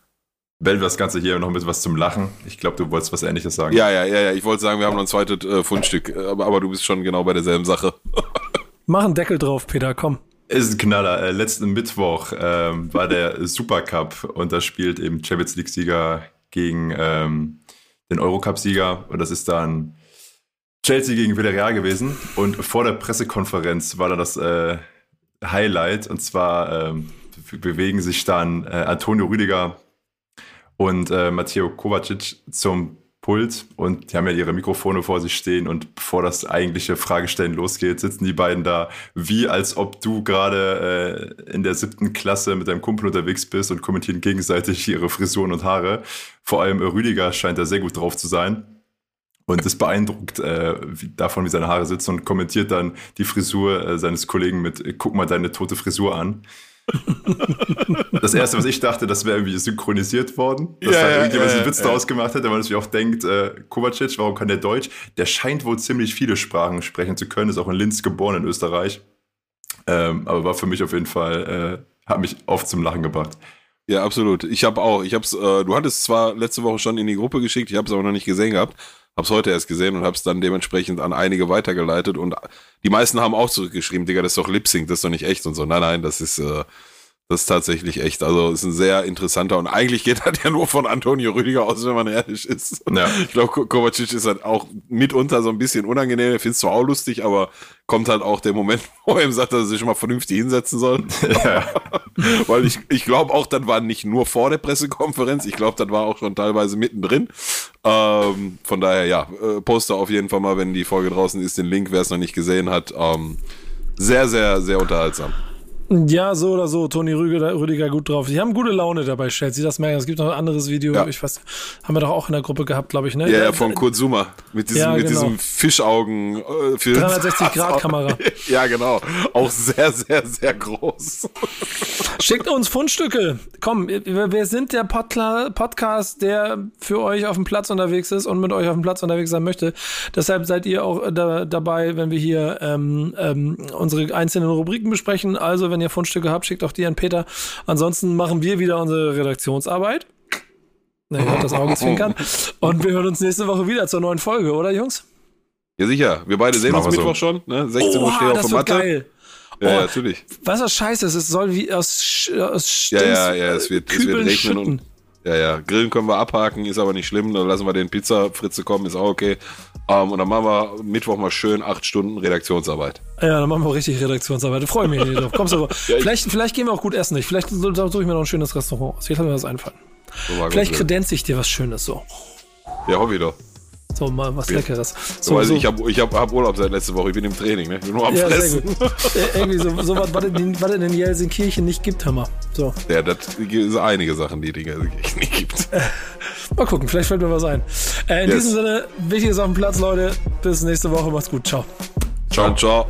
Wellen wir das Ganze hier noch mit was zum Lachen. Ich glaube, du wolltest was Ähnliches sagen. Ja, ja, ja, ja. Ich wollte sagen, wir haben noch ein zweites äh, Fundstück, aber, aber du bist schon genau bei derselben Sache. [LAUGHS] Mach einen Deckel drauf, Peter, komm. Ist ein Knaller. Äh, letzten Mittwoch ähm, war der [LAUGHS] Supercup und da spielt eben Champions League-Sieger gegen ähm, den Eurocup-Sieger und das ist dann Chelsea gegen Villarreal gewesen. Und vor der Pressekonferenz war da das äh, Highlight und zwar ähm, bewegen sich dann äh, Antonio Rüdiger und äh, Matteo Kovacic zum Pult und die haben ja ihre Mikrofone vor sich stehen und bevor das eigentliche Fragestellen losgeht, sitzen die beiden da, wie als ob du gerade äh, in der siebten Klasse mit deinem Kumpel unterwegs bist und kommentieren gegenseitig [LAUGHS] ihre Frisuren und Haare. Vor allem Rüdiger scheint da sehr gut drauf zu sein. und ist beeindruckt äh, wie, davon, wie seine Haare sitzen und kommentiert dann die Frisur äh, seines Kollegen mit, äh, guck mal deine tote Frisur an. Das erste, was ich dachte, das wäre irgendwie synchronisiert worden, dass Ja, halt ja, irgendjemand ja, einen Witz ja. daraus gemacht hat, weil man sich auch denkt, äh, Kovacic, warum kann der Deutsch? Der scheint wohl ziemlich viele Sprachen sprechen zu können, ist auch in Linz geboren in Österreich. Ähm, aber war für mich auf jeden Fall, äh, hat mich oft zum Lachen gebracht. Ja, absolut. Ich habe auch, ich hab's, äh, du hattest zwar letzte Woche schon in die Gruppe geschickt, ich habe es aber noch nicht gesehen gehabt. Hab's heute erst gesehen und hab's dann dementsprechend an einige weitergeleitet und die meisten haben auch zurückgeschrieben, Digga, das ist doch Lip Sync, das ist doch nicht echt und so. Nein, nein, das ist, äh, das ist tatsächlich echt. Also ist ein sehr interessanter und eigentlich geht [LAUGHS] das ja nur von Antonio Rüdiger aus, wenn man ehrlich ist. Ja. Ich glaube, Ko- Kovacic ist halt auch mitunter so ein bisschen unangenehm. Er findet es zwar auch lustig, aber kommt halt auch der Moment, [LAUGHS] wo er ihm sagt, dass er sich mal vernünftig hinsetzen soll. [LAUGHS] ja. Weil ich, ich glaube auch, das war nicht nur vor der Pressekonferenz, ich glaube, das war auch schon teilweise mittendrin. Ähm, von daher, ja, äh, poste auf jeden Fall mal, wenn die Folge draußen ist, den Link, wer es noch nicht gesehen hat. Ähm, sehr, sehr, sehr unterhaltsam. Ja, so oder so. Toni Rüdiger, Rüdiger gut drauf. Die haben gute Laune dabei, stellt sie das merken. Es gibt noch ein anderes Video, Ja. ich weiß, haben wir doch auch in der Gruppe gehabt, glaube ich, ne? Ja, ja, von Kurt Zuma. Mit diesem, Ja, mit genau. diesem Fischaugen. Äh, für 360-Grad-Kamera. [LAUGHS] ja, genau. Auch sehr, sehr, sehr groß. Schickt uns Fundstücke. Komm, wir wir sind der Podla Podcast, der für euch auf dem Platz unterwegs ist und mit euch auf dem Platz unterwegs sein möchte. Deshalb seid ihr auch da, dabei, wenn wir hier ähm, ähm, unsere einzelnen Rubriken besprechen. Also, wenn ihr Fundstücke habt, schickt auch die an Peter. Ansonsten machen wir wieder unsere Redaktionsarbeit. Na, ihr hört das Augenzwinkern. [LAUGHS] Und wir hören uns nächste Woche wieder zur neuen Folge, oder Jungs? Ja, sicher. Wir beide sehen uns wir so. Mittwoch schon. Ne? 16 Uhr stehe Oha, auf das der wird Matte. geil. Ja, ja, Oh. natürlich. Weißt du, was scheiße ist? Es soll wie aus, aus Ja, ja, Dings, ja, es wird, es wird Kübeln regnen schütten. und. Ja, ja, Grillen können wir abhaken, ist aber nicht schlimm. Dann lassen wir den Pizza-Fritze kommen, ist auch okay. Ähm, und dann machen wir Mittwoch mal schön acht Stunden Redaktionsarbeit. Ja, dann machen wir richtig Redaktionsarbeit. Da freue ich mich nicht drauf. Kommst du [LAUGHS] Ja, ich- vielleicht, vielleicht gehen wir auch gut essen. Ich, vielleicht suche ich mir noch ein schönes Restaurant aus. Vielleicht hat mir was einfallen. So Vielleicht kredenze ich dir was Schönes so. Ja, hoffe ich doch. So mal was Leckeres. So, also Ich habe ich hab, hab Urlaub seit letzter Woche, ich bin im Training, ne? Ich bin nur am ja, Fressen. irgendwie so, so was, was es in- was in Jelsenkirchen nicht gibt, mal. So, Ja, das sind einige Sachen, die Dinge nicht gibt. [LAUGHS] mal gucken, vielleicht fällt mir was ein. Äh, in Yes. diesem Sinne, wichtig ist auf dem Platz, Leute. Bis nächste Woche, macht's gut. Ciao. Ciao, ciao.